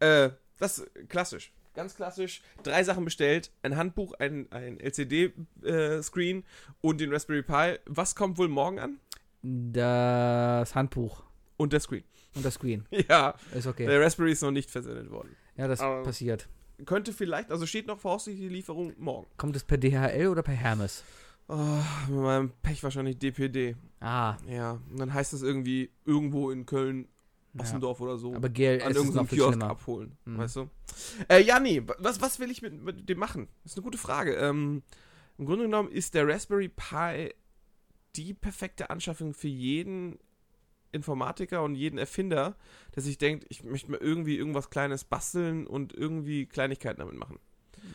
Äh, das ist klassisch. Ganz klassisch. Drei Sachen bestellt. Ein Handbuch, ein, ein LCD-Screen und den Raspberry Pi. Was kommt wohl morgen an? Das Handbuch Und der Screen. und das Screen. *laughs* Ja, Ist okay. der Raspberry ist noch nicht versendet worden. Ja, das aber- passiert. Könnte vielleicht, also steht noch voraussichtlich die Lieferung morgen. Kommt es per DHL oder per Hermes? Oh, mit meinem Pech wahrscheinlich DPD. Ah, Ja, und dann heißt es irgendwie irgendwo in Köln, ja. Ossendorf oder so. aber GLS an ist irgendeinem viel Kiosk schlimmer. abholen, Mhm. weißt du? Äh, ja, nee, was, was will ich mit, mit dem machen? Das ist eine gute Frage. Ähm, Im Grunde genommen ist der Raspberry Pi die perfekte Anschaffung für jeden Informatiker und jeden Erfinder, der sich denkt, ich möchte mal irgendwie irgendwas Kleines basteln und irgendwie Kleinigkeiten damit machen.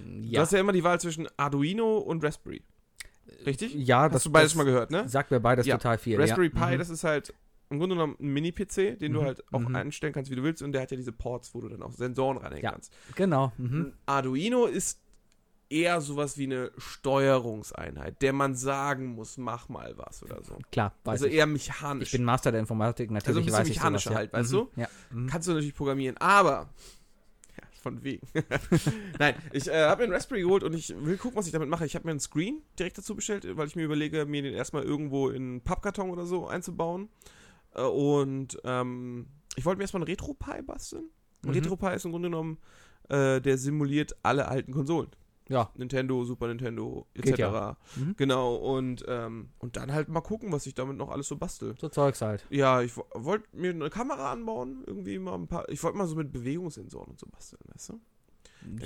Du Ja, hast ja immer die Wahl zwischen Arduino und Raspberry. Richtig? ja Hast das, du beides das mal gehört, ne? Sagt mir beides Ja, total viel. Raspberry ja. Pi, Mhm. das ist halt im Grunde genommen ein Mini-PC, den du Mhm, halt auch mhm. einstellen kannst, wie du willst. Und der hat ja diese Ports, wo du dann auch Sensoren reinhängen Ja. kannst. Genau. Mhm. Arduino ist eher sowas wie eine Steuerungseinheit, der man sagen muss, mach mal was oder so. Klar, weiß also ich. eher mechanisch. Ich bin Master der Informatik, Also ein natürlich bisschen weiß ich mechanischer sowas, ja. halt, weißt mhm. du? Ja. Mhm. Kannst du natürlich programmieren, aber von wegen. *laughs* Nein, ich äh, habe mir einen Raspberry geholt und ich will gucken, was ich damit mache. Ich habe mir einen Screen direkt dazu bestellt, weil ich mir überlege, mir den erstmal irgendwo in einen Pappkarton oder so einzubauen. Äh, und ähm, ich wollte mir erstmal einen Retro-Pi basteln. Mhm. Retro-Pi ist im Grunde genommen, äh, der simuliert alle alten Konsolen. Ja. Nintendo, Super Nintendo, etc. Ja. Mhm. Genau, und, ähm, und dann halt mal gucken, was ich damit noch alles so bastel. So Zeugs halt. Ja, ich wo- wollte mir eine Kamera anbauen, irgendwie mal ein paar. Ich wollte mal so mit Bewegungssensoren und so basteln, weißt du?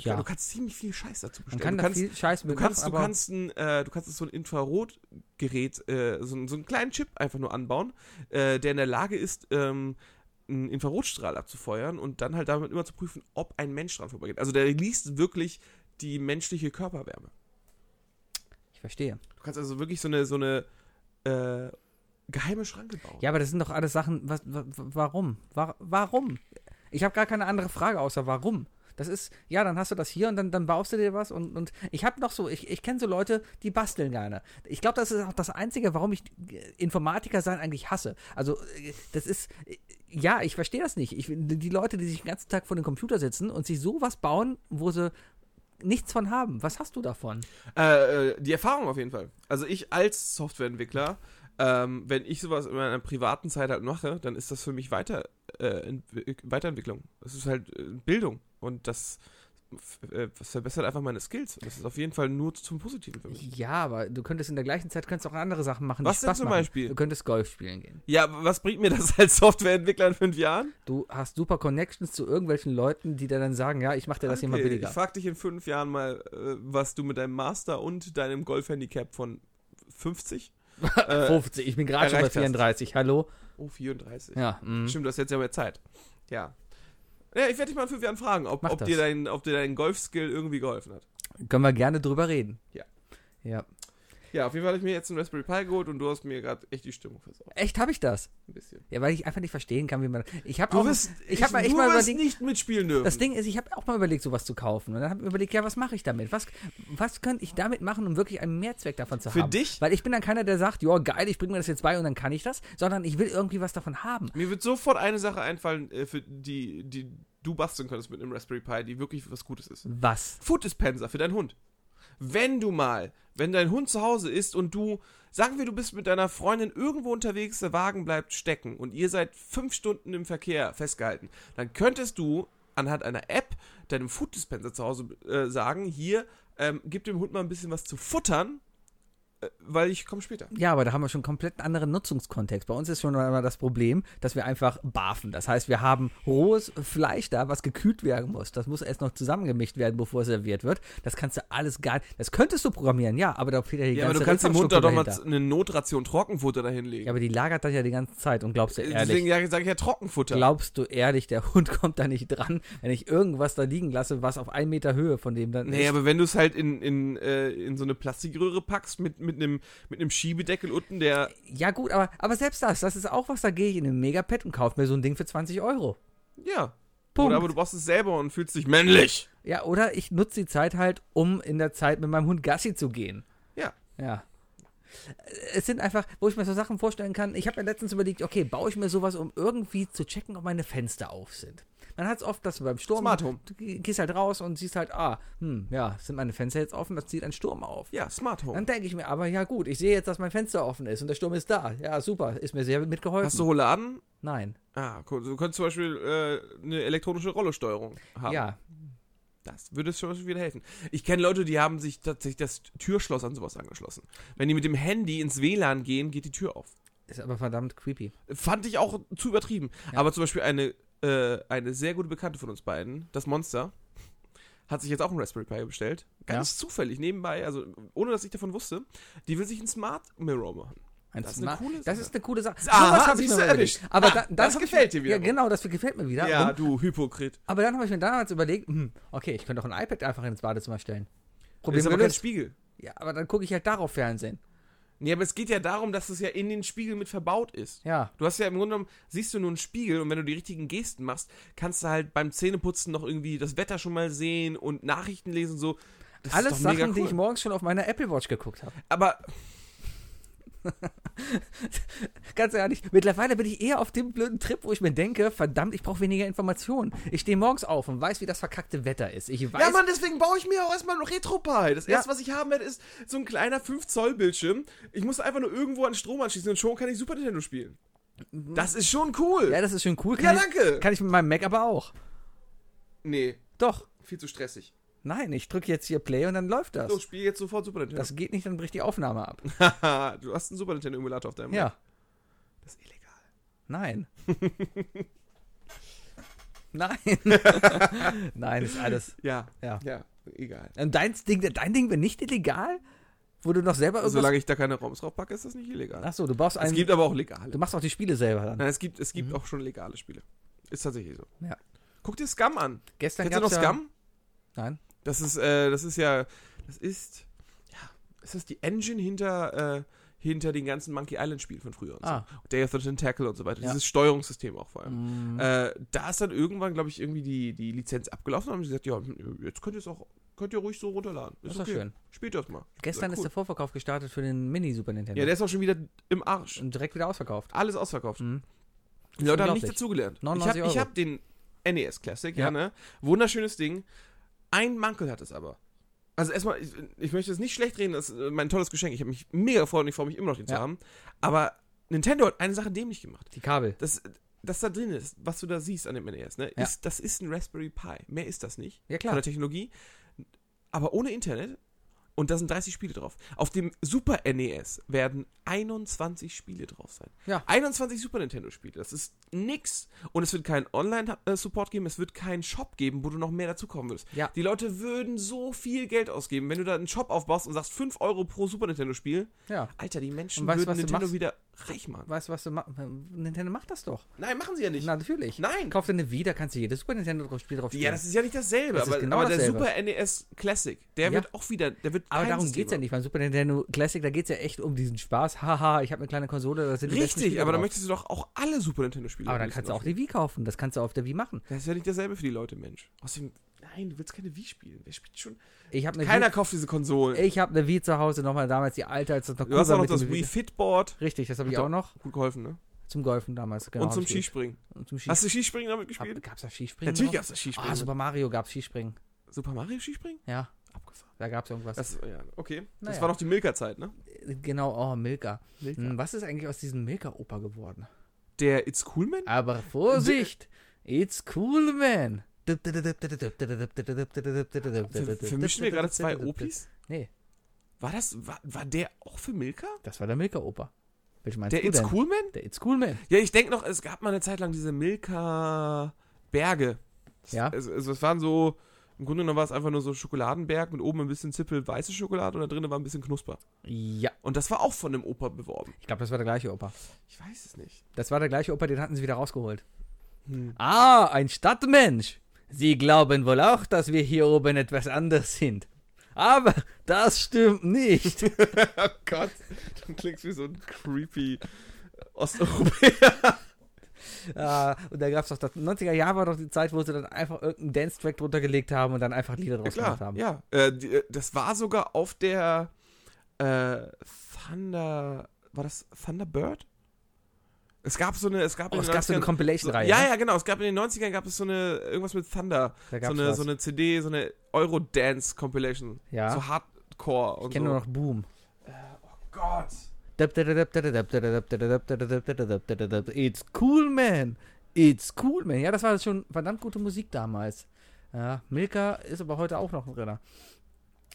Ja. Du kannst ziemlich viel Scheiß dazu Man bestellen. kann du kannst, viel Scheiß du kannst, du kannst ein, äh, du kannst so ein Infrarotgerät, äh, so, so einen kleinen Chip einfach nur anbauen, äh, der in der Lage ist, ähm, einen Infrarotstrahl abzufeuern und dann halt damit immer zu prüfen, ob ein Mensch dran vorbeigeht. Also der liest wirklich die menschliche Körperwärme. ich verstehe. Du kannst also wirklich so eine, so eine äh, geheime Schranke bauen. Ja, aber das sind doch alles Sachen, was, wa- wa- warum? Wa- warum? Ich habe gar keine andere Frage außer warum. Das ist, ja, dann hast du das hier und dann, dann baust du dir was und, und ich habe noch so, ich, ich kenne so Leute, die basteln gerne. Ich glaube, das ist auch das Einzige, warum ich äh, Informatiker sein eigentlich hasse. Also, äh, das ist, äh, ja, ich verstehe das nicht. Ich, die Leute, die sich den ganzen Tag vor dem Computer sitzen und sich sowas bauen, wo sie nichts von haben. Was hast du davon? Äh, äh, die Erfahrung auf jeden Fall. Also ich als Softwareentwickler, ähm, wenn ich sowas in meiner privaten Zeit halt mache, dann ist das für mich weiter, äh, Entwi- Weiterentwicklung. Das ist halt äh, Bildung. Und das, f- äh, das verbessert einfach meine Skills. Und das ist auf jeden Fall nur zum Positiven für mich. Ja, aber du könntest in der gleichen Zeit könntest auch andere Sachen machen, Was denn zum machen. Beispiel? Du könntest Golf spielen gehen. Ja, was bringt mir das *laughs* als Softwareentwickler in fünf Jahren? Du hast super Connections zu irgendwelchen Leuten, die dir dann sagen, ja, ich mach dir das hier mal Okay, billiger. Ich frag dich in fünf Jahren mal, äh, was du mit deinem Master und deinem Golfhandicap von 50? äh, 50, ich bin gerade *laughs* schon bei erreicht hast. 34, hallo? Oh, 34. Ja, mm. Stimmt, du hast jetzt ja mehr Zeit. Ja. Ja, ich werde dich mal in fünf Jahren fragen, ob, Mach ob, das. dir dein, ob dir dein Golfskill irgendwie geholfen hat. können wir gerne drüber reden. Ja. Ja. Ja, auf jeden Fall habe ich mir jetzt einen Raspberry Pi geholt und du hast mir gerade echt die Stimmung versaut. Echt, habe ich das? Ein bisschen. Ja, weil ich einfach nicht verstehen kann, wie man. Ich habe auch. wirst, ich habe mal echt mal überlegt. nicht mitspielen dürfen. Das Ding ist, ich habe auch mal überlegt, sowas zu kaufen. Und dann habe ich überlegt, ja, was mache ich damit? Was, was könnte ich damit machen, um wirklich einen Mehrzweck davon zu Für haben? dich? Weil ich bin dann keiner, der sagt, ja, geil, ich bringe mir das jetzt bei und dann kann ich das, sondern ich will irgendwie was davon haben. Mir wird sofort eine Sache einfallen, äh, für die, die du basteln könntest mit einem Raspberry Pi, die wirklich was Gutes ist. Was? Food Dispenser für deinen Hund. Wenn du mal, wenn dein Hund zu Hause ist und du, sagen wir, du bist mit deiner Freundin irgendwo unterwegs, der Wagen bleibt stecken und ihr seid fünf Stunden im Verkehr festgehalten, dann könntest du anhand einer App deinem Food Dispenser zu Hause äh, sagen, hier, ähm, gib dem Hund mal ein bisschen was zu futtern, weil ich komme später. Ja, aber da haben wir schon komplett einen anderen Nutzungskontext. Bei uns ist schon einmal das Problem, dass wir einfach barfen. Das heißt, wir haben rohes Fleisch da, was gekühlt werden muss. Das muss erst noch zusammengemischt werden, bevor es serviert wird. Das kannst du alles gar Das könntest du programmieren, ja, aber da fehlt ja die Ja, aber ganze du kannst dem Hund da doch mal eine Notration Trockenfutter dahinlegen. Ja, aber die lagert das ja die ganze Zeit und glaubst du ehrlich, Deswegen ja, sage ich ja Trockenfutter. glaubst du ehrlich, der Hund kommt da nicht dran, wenn ich irgendwas da liegen lasse, was auf einen Meter Höhe von dem dann Nee, ist. aber wenn du es halt in, in, äh, in so eine Plastikröhre packst mit, mit, einem, mit einem Schiebedeckel unten, der. Ja gut, aber, aber selbst das, das ist auch was, da gehe ich in den Megapet und kaufe mir so ein Ding für 20 Euro. Ja. Punkt. Oder aber du brauchst es selber und fühlst dich männlich. Ja, oder ich nutze die Zeit halt, um in der Zeit mit meinem Hund Gassi zu gehen. Ja. Ja. Es sind einfach, wo ich mir so Sachen vorstellen kann. Ich habe mir letztens überlegt, okay, baue ich mir sowas, um irgendwie zu checken, ob meine Fenster auf sind. Man hat es oft, dass du beim Sturm. Smart Home. Du gehst halt raus und siehst halt, ah, hm, ja, sind meine Fenster jetzt offen, das zieht ein Sturm auf. Ja, Smart Home. Dann denke ich mir aber, ja gut, ich sehe jetzt, dass mein Fenster offen ist und der Sturm ist da. Ja, super, ist mir sehr mitgeholfen. Hast du Rouladen? Nein. Ah, cool. Du könntest zum Beispiel äh, eine elektronische Rollesteuerung haben. Ja. Das würde schon wieder helfen. Ich kenne Leute, die haben sich tatsächlich das Türschloss an sowas angeschlossen. Wenn die mit dem Handy ins WLAN gehen, geht die Tür auf. Ist aber verdammt creepy. Fand ich auch zu übertrieben. Ja. Aber zum Beispiel eine, äh, eine sehr gute Bekannte von uns beiden, das Monster, hat sich jetzt auch ein Raspberry Pi bestellt. Ganz zufällig, nebenbei, also ohne dass ich davon wusste. Die will sich ein Smart Mirror machen. Ein Das ist eine coole Das Sache. ist eine coole Sache. Aha, Sowas hab ich mir erwischt. Aber Ah, da, das hab gefällt ich, dir wieder. Ja, genau, das gefällt mir wieder. Ja, Und, du Hypokrit. aber dann habe ich mir damals überlegt, hm, okay, ich könnte auch ein iPad einfach ins Badezimmer stellen. Das Problem ist aber kein gelöst. Spiegel. Ja, aber dann gucke ich halt darauf Fernsehen. Nee, aber es geht ja darum, dass es ja in den Spiegel mit verbaut ist. Ja. Du hast ja im Grunde genommen, siehst du nur einen Spiegel und wenn du die richtigen Gesten machst, kannst du halt beim Zähneputzen noch irgendwie das Wetter schon mal sehen und Nachrichten lesen so. Das Alles Sachen, die cool. ich morgens schon auf meiner Apple Watch geguckt habe. Aber *laughs* *laughs* Ganz ehrlich, mittlerweile bin ich eher auf dem blöden Trip, wo ich mir denke, verdammt, ich brauche weniger Informationen. Ich stehe morgens auf und weiß, wie das verkackte Wetter ist. Ich weiß, ja, Mann, deswegen baue ich mir auch erstmal ein RetroPie. Das Ja. erste, was ich haben werde, ist so ein kleiner 5 Zoll Bildschirm. Ich muss einfach nur irgendwo an Strom anschließen und schon kann ich Super Nintendo spielen. Das ist schon cool. ja, das ist schön cool. Ja, Kann danke. Ich, kann ich mit meinem Mac aber auch. nee, Doch. viel zu stressig. Nein, ich drücke jetzt hier Play und dann läuft das. So, spiel jetzt sofort Super Nintendo. Das geht nicht, dann bricht die Aufnahme ab. *laughs* Du hast einen Super Nintendo Emulator auf deinem Ja. Mac. Das ist illegal. Nein. *laughs* Nein. *laughs* Nein, ist alles. Ja, Ja. ja, egal. Und dein Ding, dein Ding wäre nicht illegal? Wo du noch selber irgendwas. Solange ich da keine ROMs drauf packe, ist das nicht illegal. Achso, du baust es einen. gibt aber auch legale. Du machst auch die Spiele selber dann. Nein, es gibt, es gibt auch schon legale Spiele. Ist tatsächlich so. Ja. Guck dir Scum an. Gestern Kennst du noch ja, Scum? Nein. Das ist, äh, das ist ja, das ist, ja, ist das die Engine hinter, äh, hinter den ganzen Monkey Island Spielen von früher und Ah. so. Day of the Tentacle und so weiter. Ja. Dieses Steuerungssystem auch vor allem. Mm, Äh, da ist dann irgendwann, glaube ich, irgendwie die, die Lizenz abgelaufen und haben sie gesagt, ja, jetzt könnt ihr es auch, könnt ihr ruhig so runterladen. das ist doch schön. Spielt das mal. Gestern Ja, ist cool. der Vorverkauf gestartet für den Mini-Super Nintendo. Ja, der ist auch schon wieder im Arsch. und direkt wieder ausverkauft. Alles ausverkauft. Mhm. Die Leute haben nicht dazugelernt. Ich 99 habe hab den NES Classic, ja. Ja. ne? Wunderschönes Ding. Ein Mankel hat es aber. Also erstmal, ich, ich möchte es nicht schlecht reden, das ist äh, mein tolles Geschenk. Ich habe mich mega gefreut und ich freue mich immer noch, den zu Ja. haben. Aber Nintendo hat eine Sache dämlich gemacht. Die Kabel. Das, das da drin ist, was du da siehst an dem NES, ne, Ja. ist, das ist ein Raspberry Pi. Mehr ist das nicht. Ja, Von klar. der Technologie. Aber ohne Internet. Und da sind 30 Spiele drauf. Auf dem Super NES werden 21 Spiele drauf sein. Ja. 21 Super Nintendo Spiele. Das ist nix. Und es wird keinen Online-Support geben. Es wird keinen Shop geben, wo du noch mehr dazukommen würdest. Ja. Die Leute würden so viel Geld ausgeben, wenn du da einen Shop aufbaust und sagst 5 Euro pro Super Nintendo Spiel. Ja. Alter, die Menschen weißt würden Nintendo wieder reich machen. Weißt du, was du machst? Nintendo macht das doch. Nein, machen sie ja nicht. Na, natürlich. Nein. Kauf dir eine Wii, da kannst du jedes Super Nintendo drauf- Spiel drauf spielen. Ja, das ist ja nicht dasselbe, Das aber, genau aber der dasselbe. Super NES Classic, der Ja. wird auch wieder, der wird aber darum System geht's ja nicht. Beim Super Nintendo Classic, da geht's ja echt um diesen Spaß. *laughs* Haha, ich habe eine kleine Konsole, da sind Richtig, aber dann drauf. möchtest du doch auch alle Super Nintendo Spiele Aber dann kannst du auch die Wii kaufen. Das kannst du auf der Wii machen. Das ist ja nicht dasselbe für die Leute, Mensch. Außerdem, nein, du willst keine Wii spielen. Wer spielt schon? Ich eine Keiner Wii, kauft diese Konsolen. ich habe eine Wii zu Hause nochmal damals die alte, als das noch Du hast auch noch das Wii Fitboard. Richtig, das habe ich auch noch Gut geholfen, ne? zum Golfen damals. Genau, Und zum Skispringen. Und zum Ski Hast du Skispringen damit gespielt? Hab, gab's da Skispringen? Natürlich drauf? gab's das Skispringen. Ah, Super Mario gab's Skispringen. Super Mario Skispringen? Ja, Abgefahren. da gab's irgendwas. Das, ja, okay. Das Naja. war noch die Milka-Zeit, ne? genau, oh, Milka. Milka. Hm, Was ist eigentlich aus diesem Milka-Oper geworden? Der It's Cool Man? Aber Vorsicht! It's cool, man! Vermischen wir gerade zwei Opis? Nee, War das, war, war der auch für Milka? das war der Milka-Oper. Welchen meinst Der du It's denn? Cool Man? Der It's Cool Man. Ja, ich denke noch, es gab mal eine Zeit lang diese Milka-Berge. Ja. Also, also es waren so, im Grunde genommen war es einfach nur so Schokoladenberg mit oben ein bisschen Zippel weiße Schokolade und da drinnen war ein bisschen Knusper. Ja, Und das war auch von dem Opa beworben. ich glaube, das war der gleiche Oper. Ich weiß es nicht. Das war der gleiche Oper, den hatten sie wieder rausgeholt. Hm. Ah, ein Stadtmensch. Sie glauben wohl auch, dass wir hier oben etwas anders sind. Aber das stimmt nicht. *laughs* oh Gott, du klingst wie so ein creepy Osteuropäer. *laughs* Ah, und da gab es doch, das 90er Jahr war doch die Zeit, wo sie dann einfach irgendeinen Dance-Track drunter gelegt haben und dann einfach Lieder Ja, draus gemacht klar, haben. ja. Äh, die, äh, das war sogar auf der äh, Thunder, war das Thunderbird? Es gab so eine, es gab Oh, in es gab so eine 90ern Compilation-Reihe. Ja, ne? ja, genau. Es gab in den 90ern gab es so eine, irgendwas mit Thunder. So eine, was. so eine CD, so eine Eurodance-Compilation. Ja. So Hardcore und ich kenne so. nur noch Boom. Gott. It's cool, man. It's cool, man. Ja, das war schon verdammt gute Musik damals. Ja, Milka ist aber heute auch noch ein Renner.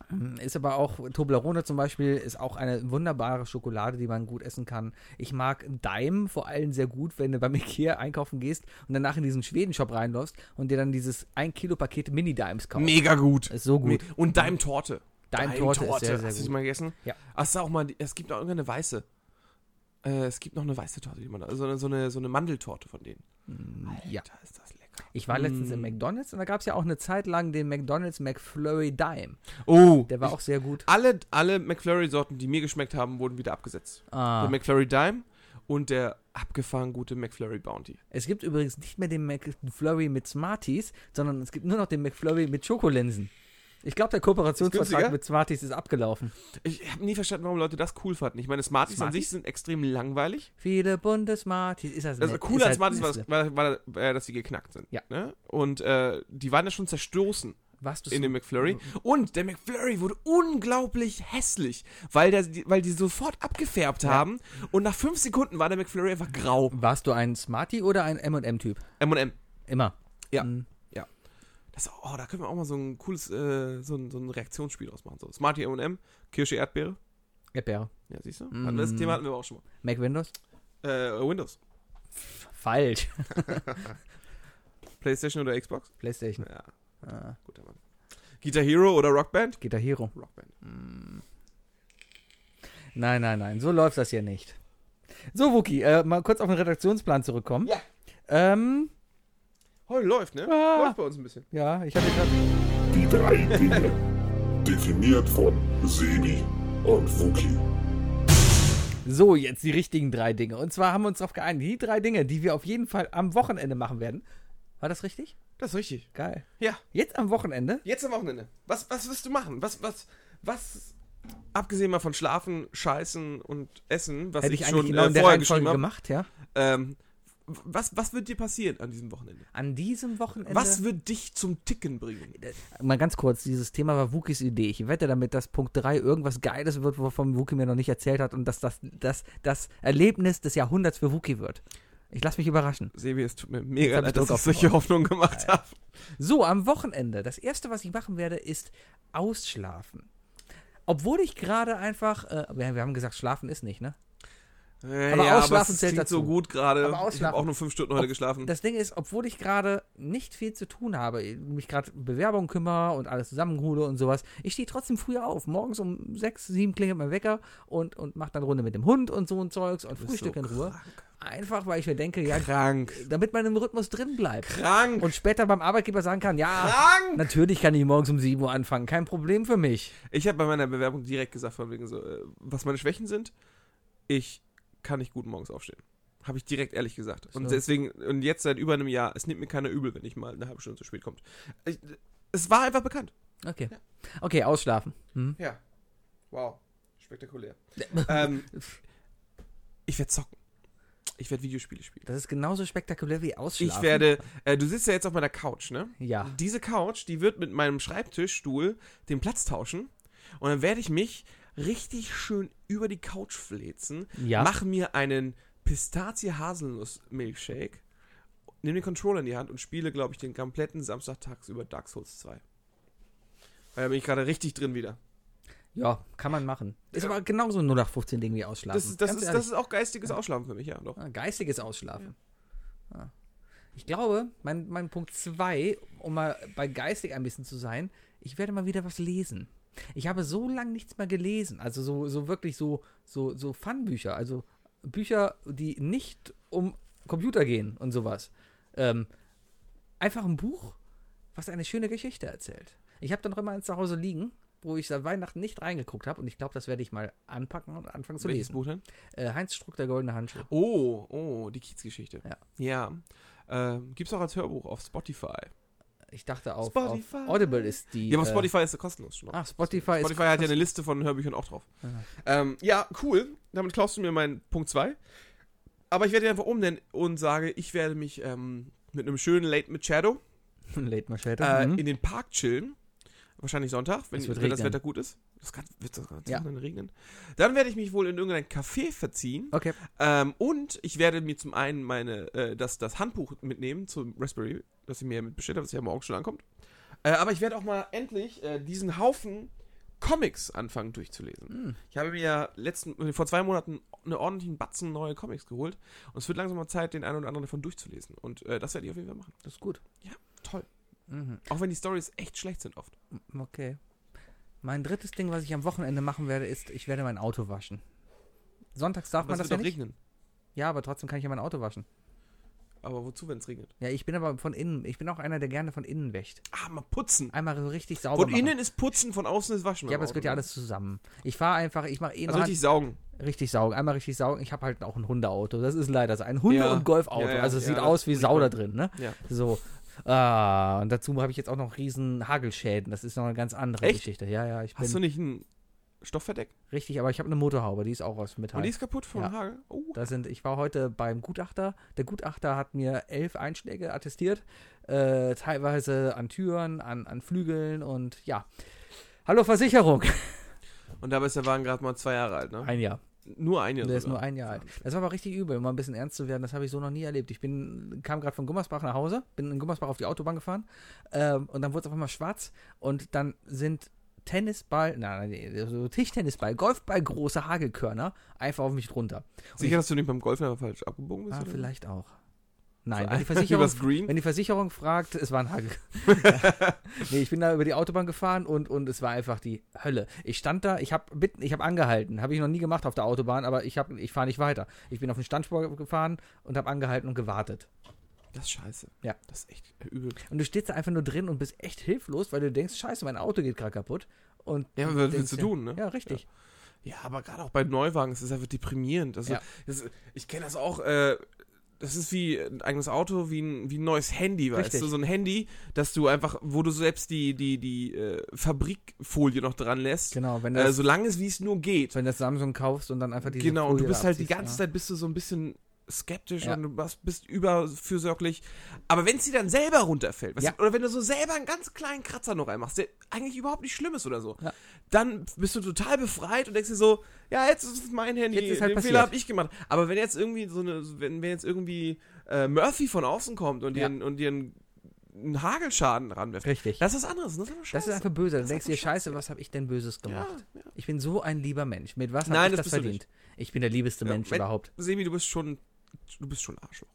Hm, Ist aber auch, Toblerone zum Beispiel, ist auch eine wunderbare Schokolade, die man gut essen kann. Ich mag Daim vor allem sehr gut, wenn du beim *laughs* Ikea einkaufen gehst und danach in diesen Schweden-Shop reinläufst und dir dann dieses 1 Kilo Paket Mini-Dimes kaufst. Mega gut. Ist so gut. Und Daim-Torte. Daim-Torte ist sehr, sehr Hast du die mal gegessen? Ja. Ach, es ist auch mal, es gibt auch irgendeine weiße. Äh, es gibt noch eine weiße Torte, die man, also eine, so, eine, so eine Mandeltorte von denen. Ja. Alter, ist das. Ich war letztens im Mm. McDonalds und da gab es ja auch eine Zeit lang den McDonalds McFlurry Dime. Oh, Der war ich- auch sehr gut. Alle, alle McFlurry-Sorten, die mir geschmeckt haben, wurden wieder abgesetzt. Ah. Der McFlurry Dime und der abgefahren gute McFlurry Bounty. Es gibt übrigens nicht mehr den McFlurry mit Smarties, sondern es gibt nur noch den McFlurry mit Schokolinsen. Ich glaube, der Kooperationsvertrag mit Smarties ist abgelaufen. Ich habe nie verstanden, warum Leute das cool fanden. Ich meine, Smarties, an Smarties? sich sind extrem langweilig. Viele bunte Smarties. Ist das Also nett. cool ist an halt Smarties war, war, war, äh, dass sie geknackt sind. Ja. Ne? Und äh, die waren ja schon zerstoßen Was in dem McFlurry. Und der McFlurry wurde unglaublich hässlich, weil, der, die- weil die sofort abgefärbt Ja. haben. Und nach fünf Sekunden war der McFlurry einfach grau. Warst du ein Smartie oder ein M&M-Typ? M&M. Immer. Ja. Mhm. Das, oh, da können wir auch mal so ein cooles, äh, so, ein, so ein Reaktionsspiel draus machen. So, Smarty M&M, Kirsche, Erdbeere. Erdbeere. Ja, siehst du? Mm. Das Thema hatten wir auch schon Mac Windows? mal. Äh, Windows. Falsch. *laughs* Playstation oder Xbox? Playstation. Ja, Ah, guter Mann. Guitar Hero oder Rockband? Guitar Hero. Rockband. Nein, nein, nein. So läuft das hier nicht. So, Wookie, äh, mal kurz auf den Redaktionsplan zurückkommen. Ja. Ähm, Heute läuft, ne? Ah. Läuft bei uns ein bisschen. ja, ich hatte gerade. Die drei Dinge. Definiert von Sebi und Wookie. So, jetzt die richtigen drei Dinge. Und zwar haben wir uns darauf geeinigt, die drei Dinge, die wir auf jeden Fall am Wochenende machen werden. War das richtig? Das ist richtig. Geil. Ja, Jetzt am Wochenende? jetzt am Wochenende. Was, was wirst du machen? Was, was, was, abgesehen mal von Schlafen, Scheißen und Essen, was Hätte ich, ich schon eigentlich genau äh, in der vorher geschrieben habe, gemacht, ja? ähm, was, was wird dir passieren an diesem Wochenende? An diesem Wochenende. Was wird dich zum Ticken bringen? Mal ganz kurz, dieses Thema war Wookies Idee. Ich wette damit, dass Punkt 3 irgendwas Geiles wird, wovon Wookie mir noch nicht erzählt hat und dass das das, das Erlebnis des Jahrhunderts für Wookie wird. Ich lasse mich überraschen. Sebi, es tut mir mega leid, dass ich solche Hoffnungen gemacht habe. So, am Wochenende. Das erste, was ich machen werde, ist ausschlafen. Obwohl ich gerade einfach, äh, wir, wir haben gesagt, schlafen ist nicht, ne? Aber Ausschlafen es zählt dazu. so gut gerade. Aber Ich habe auch nur fünf Stunden heute Ob- geschlafen. Das Ding ist, obwohl ich gerade nicht viel zu tun habe, mich gerade um Bewerbungen kümmere und alles zusammenhole und sowas, ich stehe trotzdem früher auf. Morgens um sechs, sieben klingelt mein Wecker und, und mache dann Runde mit dem Hund und so ein Zeugs und Frühstück so in Ruhe. krank. Einfach, weil ich mir denke, ja, Krank. damit man im Rhythmus drin bleibt. Krank. Und später beim Arbeitgeber sagen kann, ja, Krank. natürlich kann ich morgens um 7 Uhr anfangen, kein Problem für mich. Ich habe bei meiner Bewerbung direkt gesagt, von wegen so, äh, was meine Schwächen sind. Ich kann nicht gut morgens aufstehen. Habe ich direkt ehrlich gesagt. Und deswegen, und jetzt seit über einem Jahr, es nimmt mir keiner übel, wenn ich mal eine halbe Stunde zu spät kommt. Ich, es war einfach bekannt. Okay. Okay, ausschlafen. Hm? Ja. Wow. Spektakulär. *laughs* ähm, ich werde zocken. Ich werde Videospiele spielen. Das ist genauso spektakulär wie ausschlafen. Ich werde, äh, du sitzt ja jetzt auf meiner Couch, ne? Ja. Diese Couch, die wird mit meinem Schreibtischstuhl den Platz tauschen. Und dann werde ich mich richtig schön über die Couch fläzen, Ja. mache mir einen Pistazie-Haselnuss-Milkshake, nehme den Controller in die Hand und spiele, glaube ich, den kompletten Samstag tagsüber Dark Souls 2. Weil da bin ich gerade richtig drin wieder. Ja, kann man machen. Ist Ja. aber genauso ein 0815-Ding wie ausschlafen. Das, ist, das, ist, ehrlich. das ist auch geistiges Ausschlafen für mich, ja, doch. Ah, geistiges Ausschlafen. Ah. Ich glaube, mein, mein Punkt 2, um mal bei geistig ein bisschen zu sein, ich werde mal wieder was lesen. Ich habe so lange nichts mehr gelesen. Also so, so wirklich so, so, so Fun-Bücher. Also Bücher, die nicht um Computer gehen und sowas. Ähm, einfach ein Buch, was eine schöne Geschichte erzählt. Ich habe dann noch immer eins zu Hause liegen, wo ich seit Weihnachten nicht reingeguckt habe und ich glaube, das werde ich mal anpacken und anfangen zu Welches lesen. Buch denn? Äh, Heinz Struck, der goldene Handschuh. Oh, oh, die Kiezgeschichte. Ja. Ja. Ähm, gibt's auch als Hörbuch auf Spotify. Ich dachte auf, Spotify. auf Audible ist die. Ja, aber äh, Spotify ist ja kostenlos schon. Ach, Spotify, Spotify ist. hat ja eine Liste von Hörbüchern auch drauf. Ähm, ja, cool. Damit klaust du mir meinen Punkt 2. Aber ich werde ihn einfach umnennen und sage, ich werde mich ähm, mit einem schönen Late mit Shadow *laughs* Late Machete. äh, mhm. in den Park chillen. Wahrscheinlich Sonntag, wenn, wenn das. Wetter gut ist. Das kann, wird das Ja. dann regnen. Dann werde ich mich wohl in irgendein Café verziehen. Okay. Ähm, und ich werde mir zum einen meine, äh, das, das Handbuch mitnehmen zum Raspberry, das ich mir mit bestellt habe, das ja morgen schon ankommt. Äh, aber ich werde auch mal endlich äh, diesen Haufen Comics anfangen durchzulesen. Hm. Ich habe mir ja letzten, vor zwei Monaten eine ordentlichen Batzen neue Comics geholt und es wird langsam mal Zeit, den einen oder anderen davon durchzulesen. Und äh, das werde ich auf jeden Fall machen. Das ist gut. Toll. Mhm. Auch wenn die Stories echt schlecht sind oft. Okay. Mein drittes Ding, was ich am Wochenende machen werde, ist, ich werde mein Auto waschen. Sonntags darf Aber man das ja nicht. regnen. Ja, aber trotzdem kann ich ja mein Auto waschen. Aber wozu, wenn es regnet? Ja, ich bin aber von innen, ich bin auch einer, der gerne von innen wäscht. Ah, mal putzen. Einmal so richtig sauber Von machen. innen ist putzen, von außen ist waschen. ja, aber es gehört ja alles zusammen. Ich fahre einfach, ich mache eh Also richtig saugen. richtig saugen. Einmal richtig saugen. Ich habe halt auch ein Hundeauto. Das ist leider so. Ein Hunde- Ja. und Golfauto. Ja, ja, also es sieht aus wie Sau da drin, ne? Ja. So. Ah, und dazu habe ich jetzt auch noch riesen Hagelschäden. Das ist noch eine ganz andere Echt? Geschichte. Ja, ja, ich bin Hast du nicht ein Stoffverdeck? richtig, aber ich habe eine Motorhaube, die ist auch aus Metall. Und die ist kaputt vom Ja. Hagel? Oh. Da sind, ich war heute beim Gutachter. Der Gutachter hat mir elf Einschläge attestiert, äh, teilweise an Türen, an, an Flügeln und ja. Hallo Versicherung. Und dabei ist der Wagen gerade mal zwei Jahre alt, ne? Ein Jahr. Nur ein Jahr Der ist nur ein Jahr alt. Das war aber richtig übel, um mal ein bisschen ernst zu werden. Das habe ich so noch nie erlebt. Ich bin, kam gerade von Gummersbach nach Hause, bin in Gummersbach auf die Autobahn gefahren ähm, und dann wurde es auf einmal schwarz und dann sind Tennisball, nein, nein, so Tischtennisball, Golfball, große Hagelkörner einfach auf mich drunter. Und Sicher, dass du nicht beim Golfen falsch abgebogen ich, bist? ah, oder? vielleicht auch. Nein, wenn die, *laughs* Versicherung, wenn die Versicherung fragt, es war ein Hagel. *laughs* *laughs* nee, ich bin da über die Autobahn gefahren und, und es war einfach die Hölle. Ich stand da, ich habe ich hab angehalten. Habe ich noch nie gemacht auf der Autobahn, aber ich, hab- ich fahre nicht weiter. Ich bin auf den Standspur gefahren und habe angehalten und gewartet. Das ist scheiße. Ja. Das ist echt übel. Und du stehst da einfach nur drin und bist echt hilflos, weil du denkst, scheiße, mein Auto geht gerade kaputt. Und Ja, was willst du tun, ne? Ja, richtig. Ja, aber gerade auch bei Neuwagen, es ist einfach deprimierend. Also, Ja. das, ich kenne das auch, äh, das ist wie ein eigenes Auto, wie ein, wie ein neues Handy, weißt Richtig. du? So ein Handy, dass du einfach, wo du selbst die, die, die äh, Fabrikfolie noch dran lässt. Genau, wenn Äh, das, so lange es wie es nur geht. wenn das Samsung kaufst und dann einfach diese Genau, und du Folie bist halt die ganze ja. Zeit bist du so ein bisschen skeptisch Ja. und du bist überfürsorglich. Aber wenn es dir dann selber runterfällt, Ja. du, oder wenn du so selber einen ganz kleinen Kratzer noch reinmachst, der eigentlich überhaupt nicht schlimm ist oder so, Ja. dann bist du total befreit und denkst dir so, ja, jetzt ist es mein Handy, Jetzt ist halt den passiert. Fehler habe ich gemacht. Aber wenn jetzt irgendwie so eine, wenn, wenn jetzt irgendwie äh, Murphy von außen kommt und dir, und dir einen, einen Hagelschaden ranwirft, Richtig. das ist was anderes. Das ist, Das ist einfach böse. Dann denkst du dir, scheiße, was habe ich denn Böses gemacht? Ich bin so ein lieber Mensch. Mit was habe Nein, ich das das verdient? Ich bin der liebeste Mensch überhaupt. Sebi, du bist schon, du bist schon Arschloch.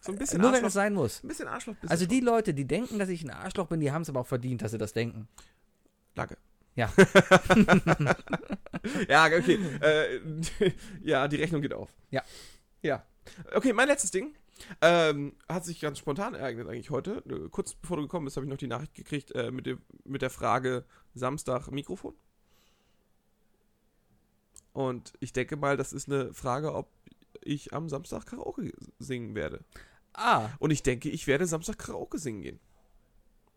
So ein bisschen Nur wenn Arschloch. es sein muss. Ein bisschen Arschloch bist Also die Leute, die denken, dass ich ein Arschloch bin, die haben es aber auch verdient, dass sie das denken. Danke. Ja. *laughs* ja, okay. *laughs* Äh, *laughs* ja, die Rechnung geht auf. Ja. Ja. Okay, mein letztes Ding. Ähm, hat sich ganz spontan ereignet eigentlich heute. Äh, Kurz bevor du gekommen bist, habe ich noch die Nachricht gekriegt äh, mit, dem, mit der Frage Samstag Mikrofon. Und ich denke mal, das ist eine Frage, ob ich am Samstag Karaoke singen werde. Ah, Und ich denke, ich werde Samstag Karaoke singen gehen.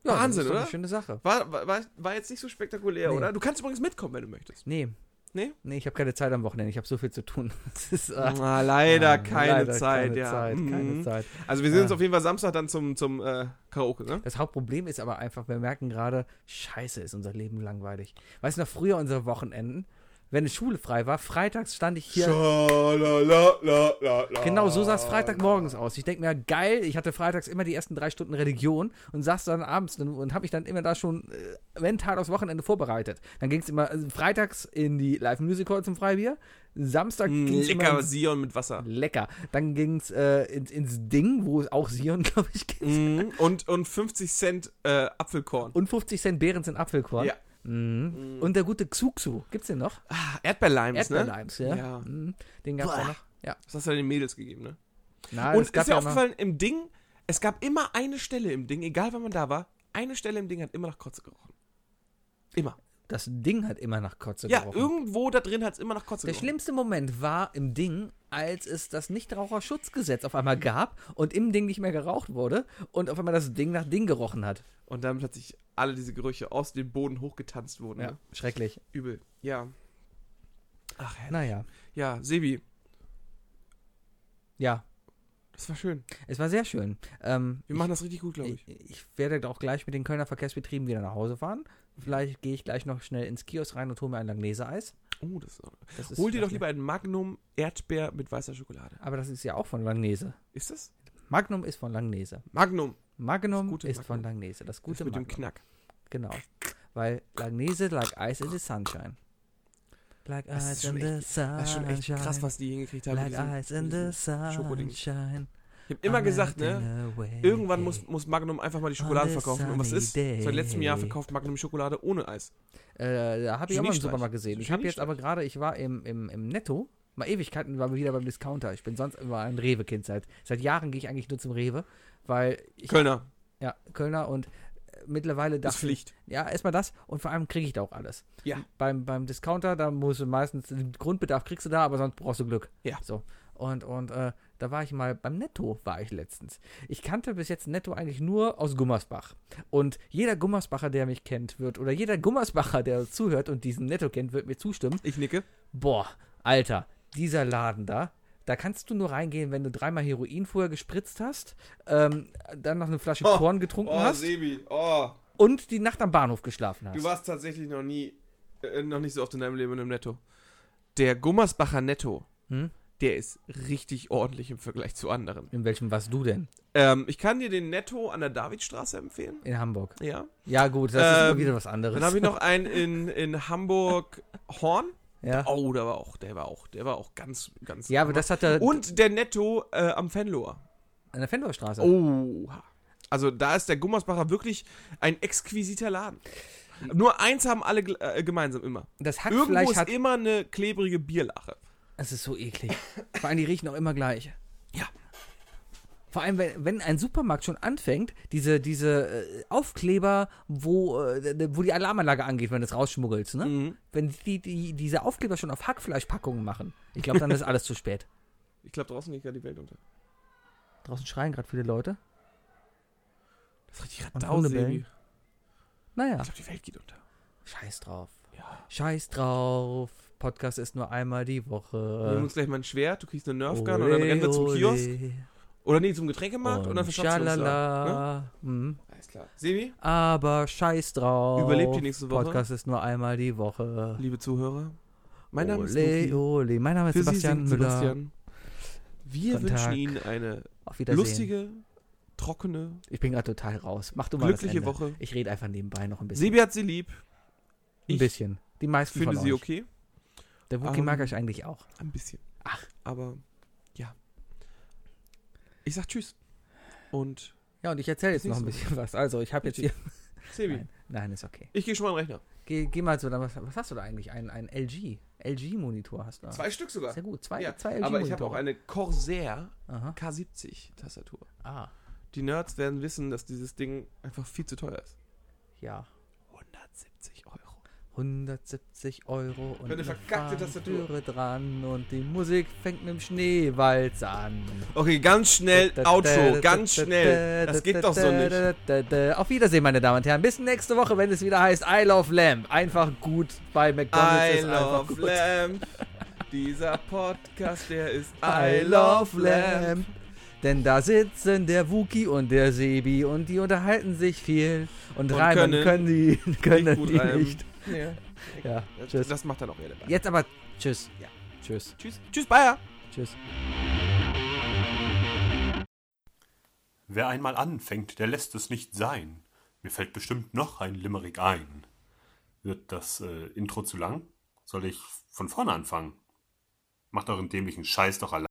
ja, Wahnsinn, das ist oder? Eine schöne Sache. War, war, war- jetzt nicht so spektakulär, Nee. oder? Du kannst übrigens mitkommen, wenn du möchtest. Nee. Nee? Nee, ich habe keine Zeit am Wochenende. Ich habe so viel zu tun. *laughs* Ist, äh, Ah, leider ah, keine leider Zeit, keine ja. Zeit, keine Mhm. Zeit. Also wir sehen uns Ja. auf jeden Fall Samstag dann zum, zum äh, Karaoke, ne? Das Hauptproblem ist aber einfach, wir merken gerade, scheiße ist unser Leben langweilig. Weißt du noch, früher unsere Wochenenden, wenn die Schule frei war, freitags stand ich hier. Genau, so sah es Freitagmorgens aus. Ich denke mir, geil, ich hatte freitags immer die ersten drei Stunden Religion und saß dann abends und, habe mich dann immer da schon äh, mental aufs Wochenende vorbereitet. Dann ging es immer äh, freitags in die Live-Music Hall zum Freibier, Samstag Mm, ging's immer Lecker ins, Sion mit Wasser. Lecker. Dann ging es äh, ins, ins Ding, wo es auch Sion, *laughs* glaube ich, gibt. Mhm. Und, und 50 Cent äh, Apfelkorn. Und 50 Cent Behrens in Apfelkorn. Ja. Mhm. Und der gute Xuxu. Gibt's den noch? Ah, Erdbeerlimes, ne? Erdbeerlimes, ja. Ja. Mhm. Den gab's Boah. auch noch. Ja. Das hast du den Mädels gegeben, ne? Na, und es gab ist dir ja aufgefallen, im Ding, es gab immer eine Stelle im Ding, egal wann man da war, eine Stelle im Ding hat immer nach Kotze gerochen. Immer. das Ding hat immer nach Kotze Ja, gerochen. irgendwo da drin hat es immer nach Kotze Der gerochen. schlimmste Moment war im Ding, als es das Nichtraucherschutzgesetz auf einmal gab und im Ding nicht mehr geraucht wurde und auf einmal das Ding nach Ding gerochen hat. Und dann plötzlich alle diese Gerüche aus dem Boden hochgetanzt wurden. Ja, Ne? schrecklich. Übel. Ja. Ach, herrlich. Naja, Ja, Sebi, ja, das war schön. es war sehr schön. Ähm, Wir machen das richtig gut, glaube ich. ich, ich werde auch gleich mit den Kölner Verkehrsbetrieben wieder nach Hause fahren. Vielleicht gehe ich gleich noch schnell ins Kiosk rein und hole mir ein Langnese-Eis. Oh, das ist, Das ist Hol dir doch das- lieber ein Magnum Erdbeer mit weißer Schokolade. Aber das ist ja auch von Langnese. Ist das? Magnum ist von Langnese. Magnum. Magnum Das ist von Magnum. Langnese. Das Das gute mit dem Magnum. Knack. Genau. Weil Langnese like ice in the sunshine. Like Das ice in the echt- Das ist schon echt sunshine. krass, was die hingekriegt haben. Like mit ice mit in the sunshine. Ich habe immer I'm gesagt, ne? away. Irgendwann muss, muss Magnum einfach mal die Schokolade verkaufen. Und was ist? day. Seit letztem Jahr verkauft Magnum Schokolade ohne Eis. Äh, da habe ich auch mal im. Supermarkt gesehen. Ich habe jetzt aber gerade, ich war im, im, im Netto, mal Ewigkeiten war wir wieder beim Discounter. Ich bin sonst immer ein Rewe-Kind. Seit, seit Jahren gehe ich eigentlich nur zum Rewe, weil ich, Kölner. ja, Kölner und äh, mittlerweile Das ist Pflicht. Ja, erstmal das und vor allem kriege ich da auch alles. Ja. Beim, beim Discounter, da musst du meistens, den Grundbedarf kriegst du da, aber sonst brauchst du Glück. Ja. So. Und, und äh, da war ich mal, beim Netto war ich letztens. Ich kannte bis jetzt Netto eigentlich nur aus Gummersbach. Und jeder Gummersbacher, der mich kennt, wird, oder jeder Gummersbacher, der zuhört und diesen Netto kennt, wird mir zustimmen. Ich nicke. Boah, Alter, dieser Laden da, da kannst du nur reingehen, wenn du dreimal Heroin vorher gespritzt hast, ähm, dann noch eine Flasche Oh, Korn getrunken hast Sebi. Oh. und die Nacht am Bahnhof geschlafen hast. Du warst tatsächlich noch nie, äh, noch nicht so oft in deinem Leben im Netto. Der Gummersbacher Netto, Hm? Der ist richtig ordentlich im Vergleich zu anderen. In welchem warst du denn? Ähm, ich kann dir den Netto an der Davidstraße empfehlen. In Hamburg. Ja. Ja, gut, das ist Ähm, immer wieder was anderes. Dann habe ich noch *laughs* einen in, in Hamburg Horn. ja. Oh, der war auch, der war auch, der war auch ganz, ganz. ja, aber das hat er Und der Netto äh, am Fenloher. an der Fendorstraße. Oh. Also da ist der Gummersbacher wirklich ein exquisiter Laden. Nur eins haben alle äh, gemeinsam immer. Das Irgendwo Hackfleisch ist hat. immer eine klebrige Bierlache. Es ist so eklig. Vor allem, die riechen auch immer gleich. Ja. Vor allem, wenn, wenn ein Supermarkt schon anfängt, diese, diese äh, Aufkleber, wo, äh, wo die Alarmanlage angeht, wenn du es rausschmuggelst, ne? Mhm. Wenn die, die diese Aufkleber schon auf Hackfleischpackungen machen, ich glaube, dann ist alles zu spät. Ich glaube, draußen geht gerade die Welt unter. Draußen schreien gerade viele Leute. Das ist richtig. Sebi. Naja, Ich glaube, die Welt geht unter. scheiß drauf. Ja. Scheiß drauf. Podcast ist nur einmal die Wir Woche. nehmen uns gleich mal ein Schwert, du kriegst eine Nerfgun und dann rennen wir zum Kiosk. Oder nee, zum Getränkemarkt und, dann verschaffen wir uns da. Ne? Mhm. Alles klar. Sebi, Aber scheiß drauf. Überlebt die nächste Woche? Podcast ist nur einmal die Woche. liebe Zuhörer, mein Name ist ole, Luki. ole. Mein Name ist Für Sebastian Müller. Sebastian. Wir Guten wünschen Tag. Ihnen eine lustige, trockene, Ich bin gerade total raus. Mach du mal glückliche. Woche. Ich rede einfach nebenbei noch ein bisschen. Sebi hat sie lieb. ein ich bisschen. Die meisten Finde sie okay. Der Wookie Ähm, mag euch eigentlich auch. Ein bisschen. Ach. Aber ja. Ich sag Tschüss. Und Ja, und ich erzähle jetzt noch ein bisschen was. Also, ich habe jetzt hier. Sebi, Nein, nein, ist okay. ich gehe schon mal an den Rechner. Geh, geh mal zu. Was, was hast du da eigentlich? Ein, ein LG. LG-Monitor hast du. da. Zwei Stück sogar. Sehr gut. Zwei, Ja, zwei LG aber ich habe auch eine Corsair Aha. K70 Tastatur. Ah, Die Nerds werden wissen, dass dieses Ding einfach viel zu teuer ist. ja. 170 Euro. 170 Euro und eine verkackte Tastatur. Dran und die Musik fängt mit dem Schneewalz an. Okay, ganz schnell Outro, ganz schnell. Das geht doch so nicht. Auf Wiedersehen, meine Damen und Herren. Bis nächste Woche, wenn es wieder heißt I Love Lamb. Einfach gut bei McDonalds I ist love gut. Lamp. Dieser Podcast, der ist *laughs* I love Lamb. Denn da sitzen der Wookie und der Sebi und die unterhalten sich viel und, Und reimen können können die, können Nicht die reimen. nicht. Ja. Ja, Das, tschüss. das macht dann auch jeder. Jetzt aber tschüss. Ja, tschüss. Tschüss. Tschüss, Bayer. Tschüss. Wer einmal anfängt, der lässt es nicht sein. Mir fällt bestimmt noch ein Limerick ein. Wird das äh, Intro zu lang? Soll ich von vorne anfangen? Macht euren dämlichen Scheiß doch allein.